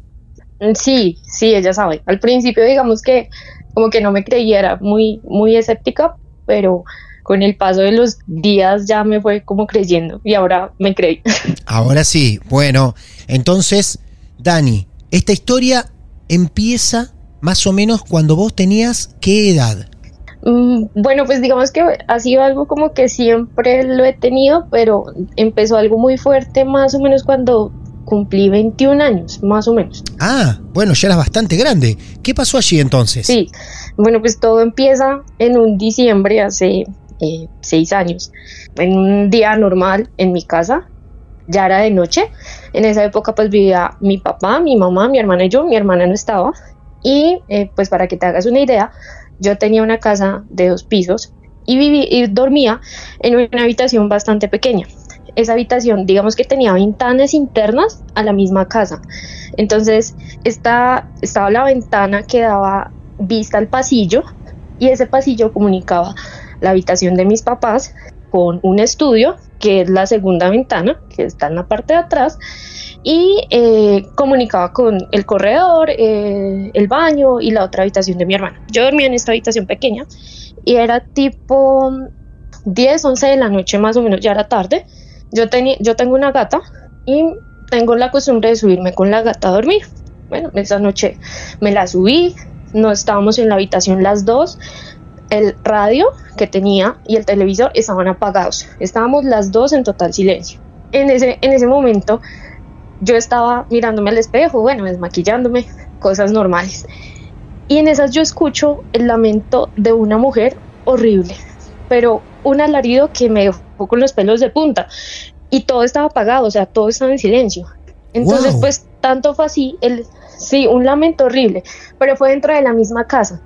D: Mm, Sí, sí, ella sabe. Al principio digamos que como que no me creía, era muy, muy escéptica, pero con el paso de los días ya me fue como creyendo y ahora me creí.
A: Ahora sí, bueno, entonces, Dani, esta historia empieza más o menos cuando vos tenías qué edad.
D: Mm, Bueno, pues digamos que ha sido algo como que siempre lo he tenido, pero empezó algo muy fuerte más o menos cuando cumplí 21 años, más o menos.
A: Ah, bueno, ya eras bastante grande. ¿Qué pasó allí entonces?
D: Sí, bueno, pues todo empieza en un diciembre hace eh, seis años, en un día normal en mi casa, ya era de noche, en esa época pues vivía mi papá, mi mamá, mi hermana y yo, mi hermana no estaba, y eh, pues para que te hagas una idea, yo tenía una casa de dos pisos y, viví, y dormía en una habitación bastante pequeña. Esa habitación, digamos que tenía ventanas internas a la misma casa. Entonces, esta, estaba la ventana que daba vista al pasillo y ese pasillo comunicaba la habitación de mis papás con un estudio, que es la segunda ventana, que está en la parte de atrás, y eh, comunicaba con el corredor, eh, el baño y la otra habitación de mi hermana. Yo dormía en esta habitación pequeña y era tipo 10, 11 de la noche más o menos, ya era tarde. Yo, tenía, yo tengo una gata y tengo la costumbre de subirme con la gata a dormir. Bueno, esa noche me la subí, no estábamos en la habitación las dos, el radio que tenía y el televisor estaban apagados, estábamos las dos en total silencio. En ese, en ese momento yo estaba mirándome al espejo, bueno, desmaquillándome, cosas normales. Y en esas yo escucho el lamento de una mujer horrible, pero un alarido que me dejó con los pelos de punta y todo estaba apagado, o sea, todo estaba en silencio. Entonces, pues tanto fue así, el, sí, un lamento horrible, pero fue dentro de la misma casa.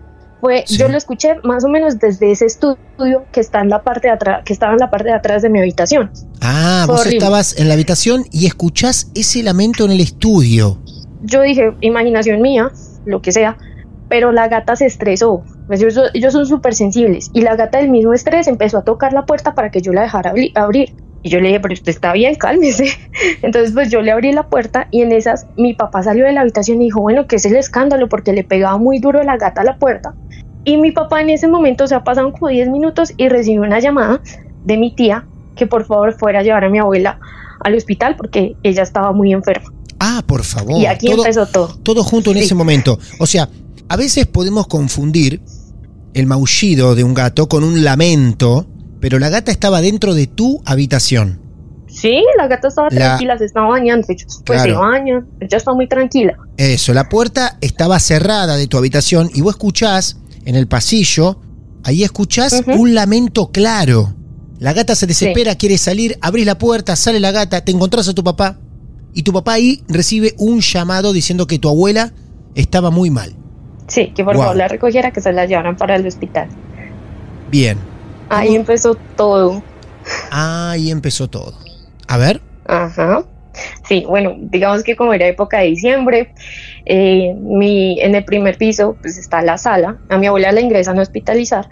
D: Fue,
A: Sí.
D: yo lo escuché más o menos desde ese estudio que está en la parte de atrás, que estaba en la parte de atrás de mi habitación.
A: Ah,
D: Fue
A: vos
D: horrible.
A: estabas en la habitación y escuchás ese lamento en el estudio.
D: Yo dije, imaginación mía, lo que sea, pero la gata se estresó. Pues ellos, ellos son súper sensibles. Y la gata del mismo estrés empezó a tocar la puerta para que yo la dejara abri- abrir. Y yo le dije, pero usted está bien, cálmese. Entonces, pues yo le abrí la puerta y en esas mi papá salió de la habitación y dijo, bueno, ¿qué es el escándalo? Porque le pegaba muy duro la gata a la puerta. Y mi papá en ese momento, o sea, pasaron como 10 minutos y recibió una llamada de mi tía que por favor fuera a llevar a mi abuela al hospital porque ella estaba muy enferma.
A: Ah, por favor.
D: y aquí
A: todo,
D: empezó todo.
A: todo junto en
D: Sí.
A: ese momento. O sea, a veces podemos confundir el maullido de un gato con un lamento, pero la gata estaba dentro de tu habitación.
D: Sí, la gata estaba
A: La-
D: tranquila, se estaba bañando, pues se
A: Claro.
D: baña, ella está muy tranquila.
A: Eso, la puerta estaba cerrada de tu habitación y vos escuchás en el pasillo, ahí escuchás
D: Ujú.
A: un lamento claro. La gata se desespera, quiere salir, abrís la puerta, sale la gata, te encontrás a tu papá y tu papá ahí recibe un llamado diciendo que tu abuela estaba muy mal.
D: Sí, que por
A: Wow.
D: favor la recogiera, que se la llevaran para el hospital.
A: Bien,
D: Ahí
A: ¿Cómo?
D: empezó todo.
A: ahí empezó todo. A ver,
D: Ajá. Sí, bueno, digamos que como era época de diciembre, eh, mi, en el primer piso pues está la sala, a mi abuela la ingresan a hospitalizar.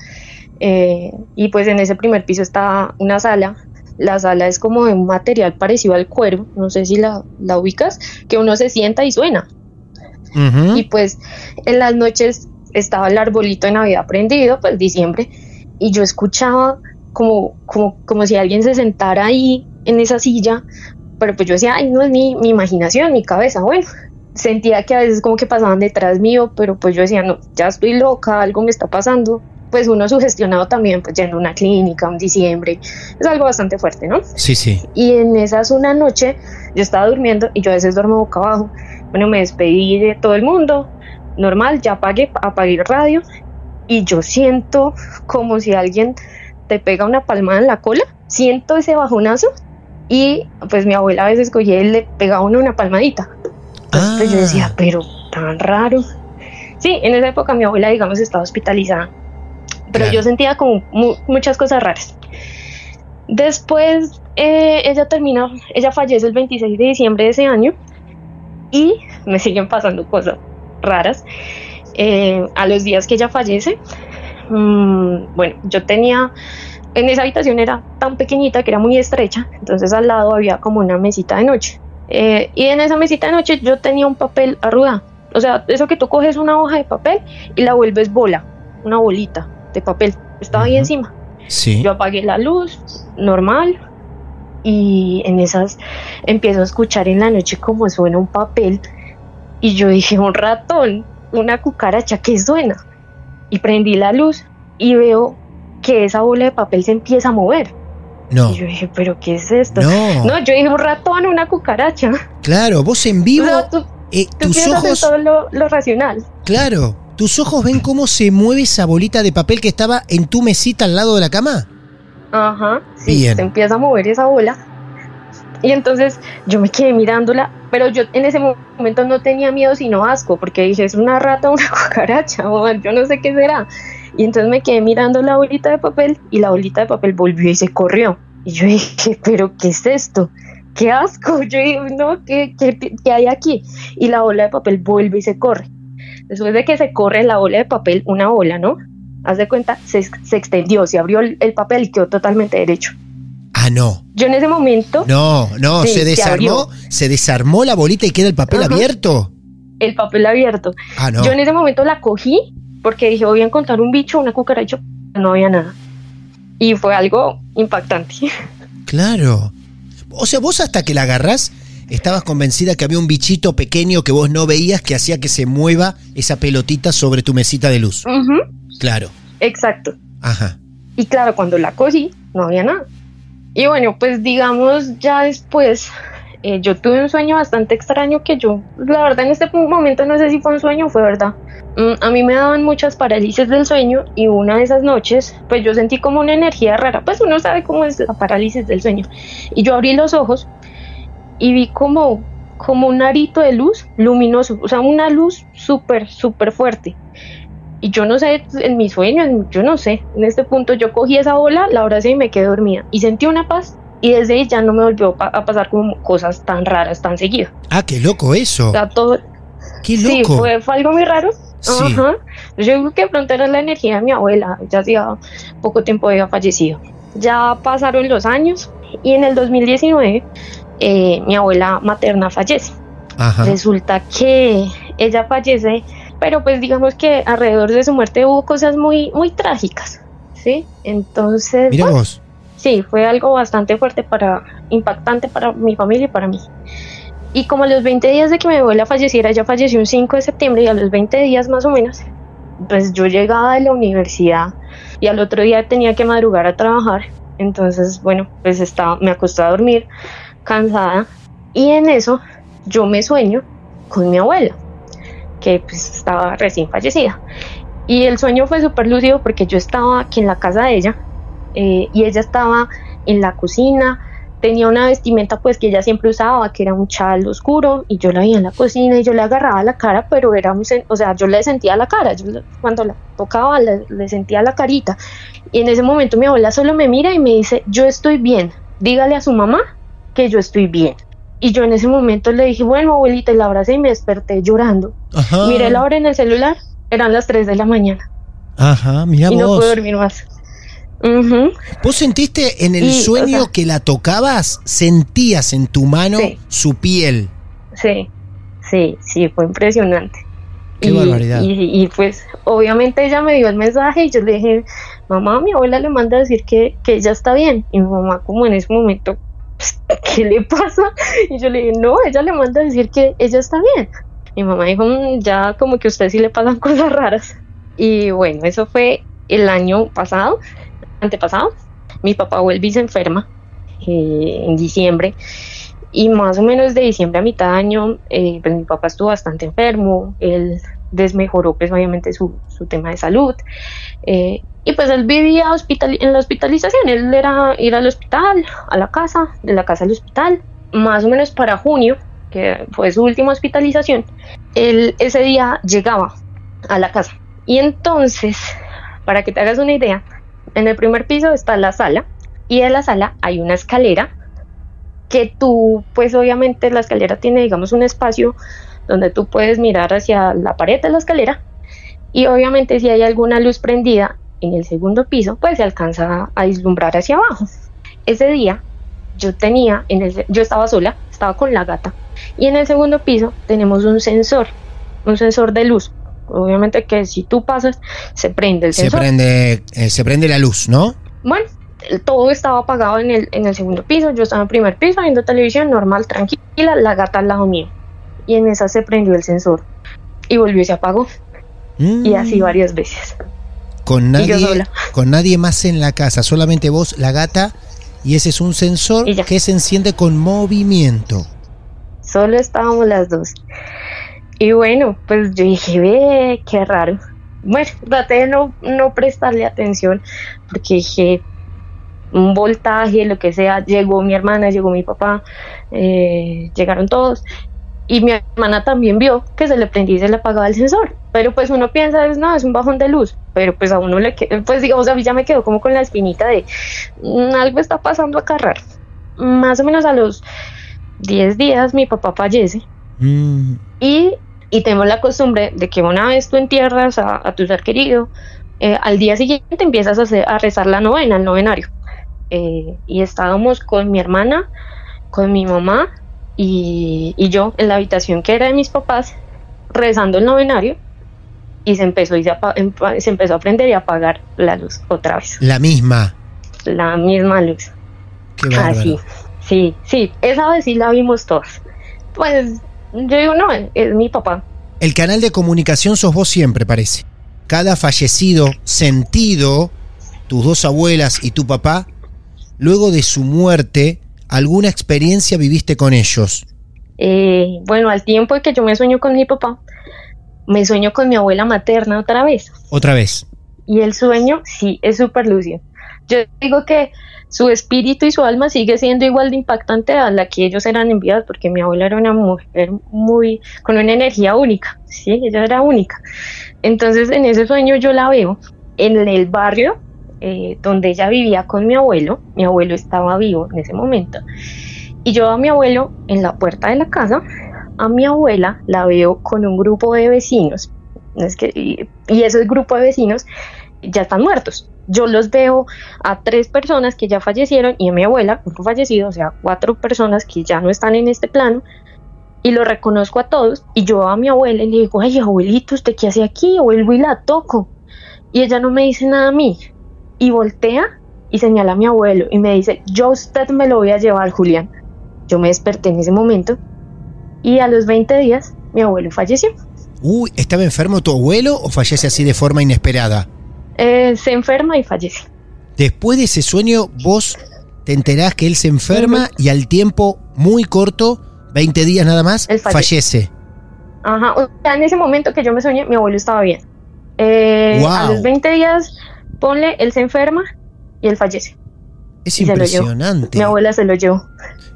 D: Eh, y pues en ese primer piso está una sala, la sala es como de un material parecido al cuero, no sé si la, la ubicas, que uno se sienta y suena. Y pues en las noches estaba el arbolito de Navidad prendido, pues diciembre, y yo escuchaba como, como, como si alguien se sentara ahí en esa silla, pero pues yo decía, ay, no es mi, mi imaginación, mi cabeza, bueno. Sentía que a veces como que pasaban detrás mío, pero pues yo decía, no, ya estoy loca, algo me está pasando. Pues uno sugestionado también, pues yendo a una clínica en diciembre, es algo bastante fuerte, ¿no?
A: Sí, sí.
D: Y en esas una noche yo estaba durmiendo y yo a veces duermo boca abajo. Bueno, me despedí de todo el mundo, normal, ya apagué, apagué el radio y yo siento como si alguien te pega una palmada en la cola, siento ese bajonazo y pues mi abuela a veces cogía y le pegaba uno una palmadita. Entonces pues, yo decía, pero tan raro. Sí, en esa época mi abuela, digamos, estaba hospitalizada, pero
A: Claro.
D: yo sentía como mu- muchas cosas raras. Después eh, ella termina, ella fallece el 26 de diciembre de ese año y me siguen pasando cosas raras. Eh, a los días que ella fallece, mm, bueno, yo tenía, en esa habitación era tan pequeñita que era muy estrecha, entonces al lado había como una mesita de noche. Eh, y en esa mesita de noche yo tenía un papel arrugado. O sea, eso que tú coges una hoja de papel y la vuelves bola, una bolita de papel. Estaba ahí encima.
A: Sí.
D: Yo apagué la luz, normal, y en esas empiezo a escuchar en la noche como suena un papel, y yo dije, un ratón, una cucaracha, ¿qué suena? Y prendí la luz y veo que esa bola de papel se empieza a mover.
A: No.
D: Y yo dije, ¿pero qué es esto?
A: No.
D: No, yo dije, un ratón, una cucaracha.
A: Claro, vos en vivo,
D: O sea, tú,
A: eh,
D: tú
A: tus
D: en
A: ojos,
D: todo lo, lo racional.
A: claro, tus ojos ven cómo se mueve esa bolita de papel que estaba en tu mesita al lado de la cama.
D: Ajá, sí,
A: Bien.
D: se empieza a mover esa bola. Y entonces yo me quedé mirándola, pero yo en ese mo- momento no tenía miedo sino asco, porque dije, es una rata una cucaracha, o yo no sé qué será. Y entonces me quedé mirando la bolita de papel y la bolita de papel volvió y se corrió. Y yo dije, pero ¿qué es esto? ¡Qué asco! Yo dije, no, ¿qué, qué, qué hay aquí? Y la bola de papel vuelve y se corre. Después de que se corre la bola de papel, una bola, ¿no? Haz de cuenta, se, se extendió, se abrió el, el papel y quedó totalmente derecho.
A: Ah, no.
D: Yo en ese momento,
A: No, no, se
D: se
A: desarmó, se desarmó la bolita y queda el papel
D: Ajá.
A: abierto.
D: el papel abierto.
A: Ah, no.
D: Yo en ese momento la cogí porque dije, voy a encontrar un bicho, una cucaracha. No había nada. Y fue algo impactante.
A: Claro. O sea, vos hasta que la agarrás, estabas convencida que había un bichito pequeño que vos no veías que hacía que se mueva esa pelotita sobre tu mesita de luz. Claro.
D: Exacto.
A: Ajá.
D: Y claro, cuando la cogí, no había nada. Y bueno, pues digamos, ya después, eh, yo tuve un sueño bastante extraño que yo, la verdad, en este momento no sé si fue un sueño o fue verdad. Mm, a mí me daban muchas parálisis del sueño y una de esas noches, pues yo sentí como una energía rara. Pues uno sabe cómo es la parálisis del sueño. Y yo abrí los ojos y vi como, como un arito de luz luminoso, o sea, una luz súper, súper fuerte. Y yo no sé, en mi sueño, en- yo no sé, en este punto yo cogí esa bola, la abracé y me quedé dormida. Y sentí una paz y desde ahí ya no me volvió a pasar como cosas tan raras, tan seguido.
A: Ah, qué loco eso.
D: O sea, todo,
A: Qué
D: sí,
A: loco.
D: fue, fue algo muy raro.
A: Sí.
D: Ajá. Yo creo que de pronto era la energía de mi abuela, ya hacía poco tiempo había fallecido. Ya pasaron los años y en el 2019 eh, mi abuela materna fallece.
A: Ajá.
D: Resulta que ella fallece, pero pues digamos que alrededor de su muerte hubo cosas muy, muy trágicas, ¿sí? Entonces,
A: Mira
D: bueno,
A: vos.
D: Sí, fue algo bastante fuerte para, impactante para mi familia y para mí. Y como a los 20 días de que mi abuela falleciera, ella falleció un 5 de septiembre y a los 20 días más o menos, pues yo llegaba de la universidad y al otro día tenía que madrugar a trabajar. Entonces, bueno, pues estaba, me acosté a dormir cansada y en eso yo me sueño con mi abuela, que pues estaba recién fallecida. Y el sueño fue súper lúcido porque yo estaba aquí en la casa de ella eh, y ella estaba en la cocina, tenía una vestimenta pues que ella siempre usaba, que era un chal oscuro y yo la veía en la cocina y yo le agarraba la cara, pero era muy, o sea, yo le sentía la cara, yo cuando la tocaba le, le sentía la carita y en ese momento mi abuela solo me mira y me dice, yo estoy bien, dígale a su mamá que yo estoy bien. Y yo en ese momento le dije, bueno, abuelita, y la abracé y me desperté llorando.
A: Ajá.
D: Miré la hora en el celular, eran las 3 de la mañana
A: Ajá, mira
D: y no pude dormir más. Ujú.
A: ¿Vos sentiste en el
D: Y, o
A: sueño
D: sea-
A: que la tocabas? ¿Sentías en tu mano
D: Sí.
A: su piel?
D: Sí, Sí, sí, fue impresionante.
A: Qué
D: y,
A: barbaridad.
D: Y, y, pues obviamente ella me dio el mensaje y yo le dije, mamá, mi abuela le manda a decir que, que ella está bien. Y mi mamá como en ese momento, ¿qué le pasa? Y yo le dije, no, ella le manda a decir que ella está bien. Mi mamá dijo, "Mm, ya como que a usted sí le pasan cosas raras. Y bueno, eso fue el año pasado, antepasado. Mi papá vuelve y se enferma eh, en diciembre. Y más o menos de diciembre a mitad de año, eh, pues mi papá estuvo bastante enfermo. Él desmejoró pues obviamente su, su tema de salud. Eh, y pues él vivía hospital en la hospitalización. Él era ir al hospital, a la casa, de la casa al hospital. Más o menos para junio, que fue su última hospitalización, él ese día llegaba a la casa. Y entonces, para que te hagas una idea, en el primer piso está la sala y en la sala hay una escalera que tú, pues obviamente la escalera tiene, digamos, un espacio donde tú puedes mirar hacia la pared de la escalera y obviamente si hay alguna luz prendida en el segundo piso, pues se alcanza a vislumbrar hacia abajo. Ese día yo tenía, yo estaba sola, estaba con la gata y en el segundo piso tenemos un sensor, un sensor de luz. Obviamente que si tú pasas, se prende el
A: Se
D: sensor.
A: prende, eh, se prende la luz, ¿no?
D: Bueno, todo estaba apagado en el, en el segundo piso, yo estaba en primer piso viendo televisión normal, tranquila, la gata al lado mío. Y en esa se prendió el sensor y volvió y se apagó.
A: Mm,
D: Y así varias veces.
A: Con nadie, con nadie más en la casa, solamente vos, la gata, y ese es un sensor que se enciende con movimiento.
D: Solo estábamos las dos. Y bueno, pues yo dije, ve, qué raro. Bueno, traté de no, no prestarle atención porque dije, un voltaje, lo que sea, llegó mi hermana, llegó mi papá, eh, llegaron todos. Y mi hermana también vio que se le prendía y se le apagaba el sensor. Pero pues uno piensa, es, no, es un bajón de luz. Pero pues a uno le quedó, pues digamos, a mí ya me quedó como con la espinita de "Mm, algo está pasando acá raro. Más o menos a los 10 días mi papá fallece.
A: Mm,
D: Y, y tenemos la costumbre de que una vez tú entierras a, a tu ser querido, eh, al día siguiente empiezas a, hacer- a rezar la novena, el novenario. Eh, y estábamos con mi hermana, con mi mamá y, y yo en la habitación que era de mis papás, rezando el novenario. Y se empezó, y se, se empezó a prender y a apagar la luz otra vez,
A: la misma.
D: la misma luz.
A: Qué.
D: Así, sí, sí, esa vez sí la vimos todos. Pues yo digo, no, es mi papá.
A: El canal de comunicación sos vos siempre, parece. Cada fallecido sentido, tus dos abuelas y tu papá, luego de su muerte, alguna experiencia viviste con ellos.
D: Eh, bueno, al tiempo de que yo me sueño con mi papá, me sueño con mi abuela materna otra vez.
A: Otra vez.
D: Y el sueño, sí, es súper lúcido. Yo digo que su espíritu y su alma sigue siendo igual de impactante a la que ellos eran enviados, porque mi abuela era una mujer muy, con una energía única, sí, ella era única. Entonces, en ese sueño yo la veo en el barrio eh, donde ella vivía con mi abuelo, mi abuelo estaba vivo en ese momento, y yo a mi abuelo en la puerta de la casa, a mi abuela la veo con un grupo de vecinos, es que, y, y ese grupo de vecinos ya están muertos. Yo los veo a tres personas que ya fallecieron y a mi abuela, un fallecido, o sea, cuatro personas que ya no están en este plano, y lo reconozco a todos. Y yo a mi abuela le digo, ay, abuelito, ¿usted qué hace aquí? Vuelvo y la toco. Y ella no me dice nada a mí. Y voltea y señala a mi abuelo y me dice, yo usted me lo voy a llevar, Julián. Yo me desperté en ese momento y a los 20 días mi abuelo falleció.
A: Uy, ¿estaba enfermo tu abuelo o fallece así de forma inesperada?
D: Eh, se enferma y fallece.
A: Después de ese sueño, vos te enterás que él se enferma y al tiempo muy corto, 20 días nada más,
D: Él fallece.
A: fallece.
D: Ajá, o sea, en ese momento que yo me soñé, mi abuelo estaba bien. Eh, A
A: Wow.
D: los 20 días, ponle, él se enferma y él fallece.
A: Es
D: Y
A: impresionante.
D: Mi abuela se lo llevó.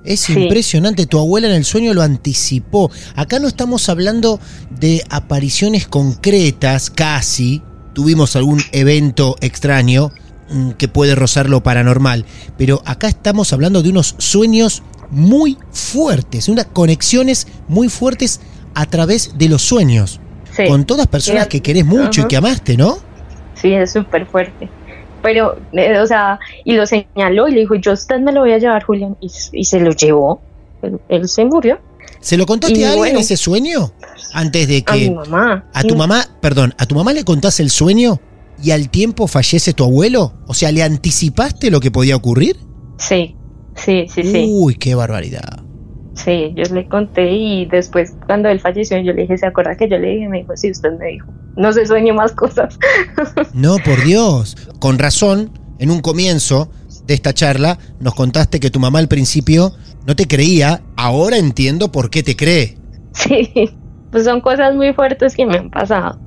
A: Es
D: Sí.
A: impresionante, tu abuela en el sueño lo anticipó. Acá no estamos hablando de apariciones concretas, casi. Tuvimos algún evento extraño mm, que puede rozar lo paranormal, pero acá estamos hablando de unos sueños muy fuertes, unas conexiones muy fuertes a través de los sueños.
D: Sí,
A: Con todas personas
D: Sí.
A: que querés mucho y que amaste, ¿no?
D: sí, es súper fuerte. Pero, eh, o sea, y lo señaló y le dijo, yo usted me lo voy a llevar, Julián. Y, y se lo llevó. Él, él se murió.
A: ¿Se lo contaste
D: Y
A: a alguien
D: bueno.
A: ese sueño? Antes de
D: A mi
A: que...
D: mamá.
A: A tu
D: Sí.
A: mamá, perdón, ¿a tu mamá le contás el sueño y al tiempo fallece tu abuelo? O sea, ¿le anticipaste lo que podía ocurrir?
D: Sí, sí, sí, sí.
A: Uy, qué barbaridad.
D: Sí, yo le conté y después cuando él falleció yo le dije, ¿se acuerda que yo le dije? Me dijo, sí, usted me dijo. No se sueñe más cosas.
A: No, por Dios. Con razón, en un comienzo de esta charla nos contaste que tu mamá al principio no te creía. Ahora entiendo por qué te cree.
D: Sí, pues son cosas muy fuertes que me han pasado.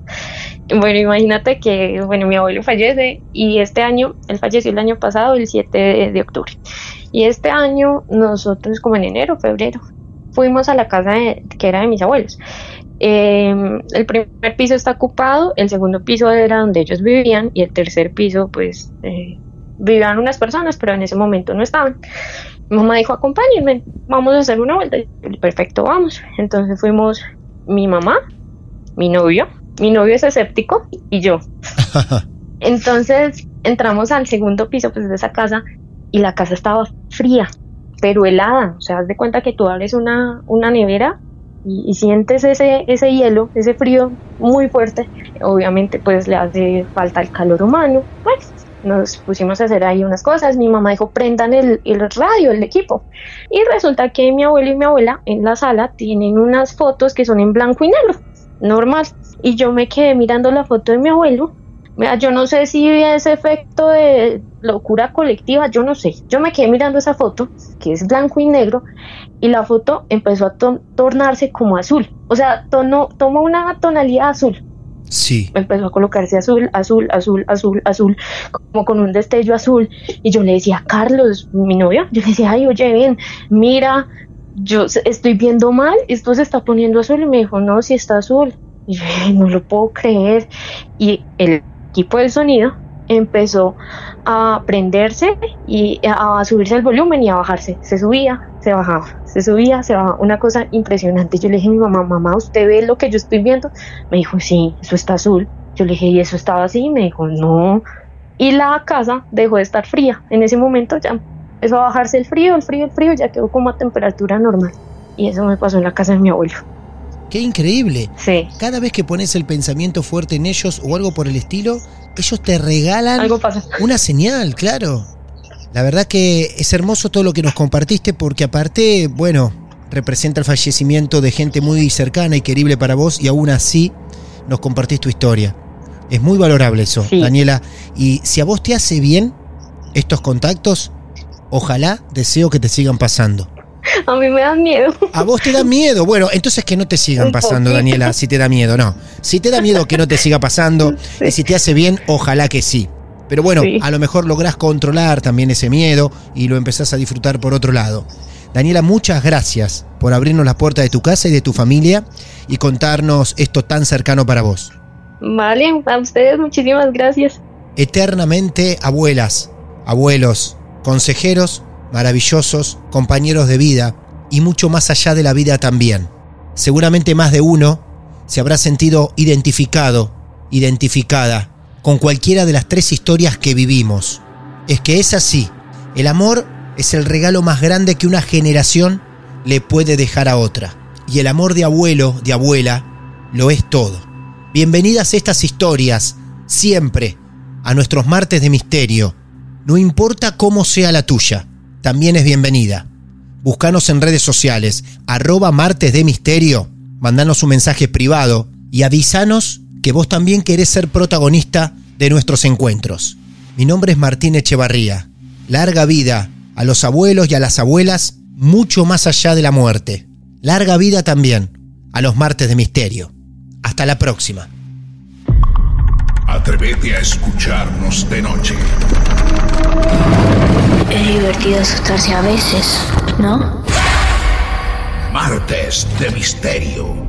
D: Bueno, imagínate que, bueno, mi abuelo fallece y este año, él falleció el año pasado, el 7 de, octubre. Y este año nosotros, como en enero, febrero, fuimos a la casa de- que era de mis abuelos. Eh, el primer piso está ocupado, el segundo piso era donde ellos vivían y el tercer piso, pues, eh, vivían unas personas, pero en ese momento no estaban. Mi mamá dijo, acompáñenme, vamos a hacer una vuelta. Y yo, Perfecto, vamos. Entonces fuimos mi mamá, mi novio, mi novio es escéptico y yo. Entonces entramos al segundo piso pues, de esa casa y la casa estaba fría, pero helada. O sea, haz de cuenta que tú abres una, una nevera y, y sientes ese, ese hielo, ese frío muy fuerte. Obviamente pues le hace falta el calor humano. Bueno, nos pusimos a hacer ahí unas cosas. Mi mamá dijo, prendan el, el radio, el equipo. Y resulta que mi abuelo y mi abuela en la sala tienen unas fotos que son en blanco y negro, normal. Y yo me quedé mirando la foto de mi abuelo. Mira, yo no sé si ese efecto de locura colectiva, yo no sé. Yo me quedé mirando esa foto, que es blanco y negro, y la foto empezó a to- tornarse como azul. O sea, tono, tomó una tonalidad azul
A: Sí.
D: empezó a colocarse azul, azul, azul, azul, azul, como con un destello azul. Y yo le decía, Carlos, mi novio, yo le decía, ay, oye, ven, mira, yo estoy viendo mal, esto se está poniendo azul. Y me dijo, no, si está azul. Y yo, "Ay, no lo puedo creer. Y el equipo de sonido empezó a prenderse y a subirse el volumen y a bajarse. Se subía, se bajaba, se subía, se bajaba. Una cosa impresionante. Yo le dije a mi mamá, mamá, ¿usted ve lo que yo estoy viendo? Me dijo, sí, eso está azul. Yo le dije, ¿y eso estaba así? Me dijo, no. Y la casa dejó de estar fría. En ese momento ya empezó a bajarse el frío, el frío, el frío, ya quedó como a temperatura normal. Y eso me pasó en la casa de mi abuelo.
A: Qué increíble.
D: Sí.
A: Cada vez que pones el pensamiento fuerte en ellos o algo por el estilo, ellos te regalan
D: Algo pasa.
A: una señal, claro. La verdad que es hermoso todo lo que nos compartiste porque aparte, bueno, representa el fallecimiento de gente muy cercana y querible para vos y aún así nos compartís tu historia. Es muy valorable eso,
D: Sí.
A: Daniela. Y si a vos te hace bien estos contactos, ojalá deseo que te sigan pasando.
D: A mí me dan miedo.
A: A vos te da miedo. Bueno, entonces que no te sigan pasando. Daniela, si te da miedo, no. Si te da miedo que no te siga pasando y si te hace bien, ojalá que sí. Pero bueno,
D: Sí.
A: a lo mejor lográs controlar también ese miedo y lo empezás a disfrutar por otro lado. Daniela, muchas gracias por abrirnos las puertas de tu casa y de tu familia y contarnos esto tan cercano para vos.
D: Vale, a ustedes muchísimas gracias.
A: Eternamente abuelas, abuelos, consejeros maravillosos, compañeros de vida y mucho más allá de la vida también. Seguramente más de uno se habrá sentido identificado, identificada con cualquiera de las tres historias que vivimos. Es que es así. El amor es el regalo más grande que una generación le puede dejar a otra. Y el amor de abuelo, de abuela, lo es todo. Bienvenidas estas historias, siempre, a nuestros martes de misterio. No importa cómo sea la tuya, también es bienvenida. Búscanos en redes sociales, arroba martes de misterio, mandanos un mensaje privado y avísanos que vos también querés ser protagonista de nuestros encuentros. Mi nombre es Martín Echevarría. Larga vida a los abuelos y a las abuelas, mucho más allá de la muerte. Larga vida también a los martes de misterio. Hasta la próxima.
E: Atrévete a escucharnos de noche.
F: Es divertido asustarse a veces, ¿no?
E: Martes de Misterio.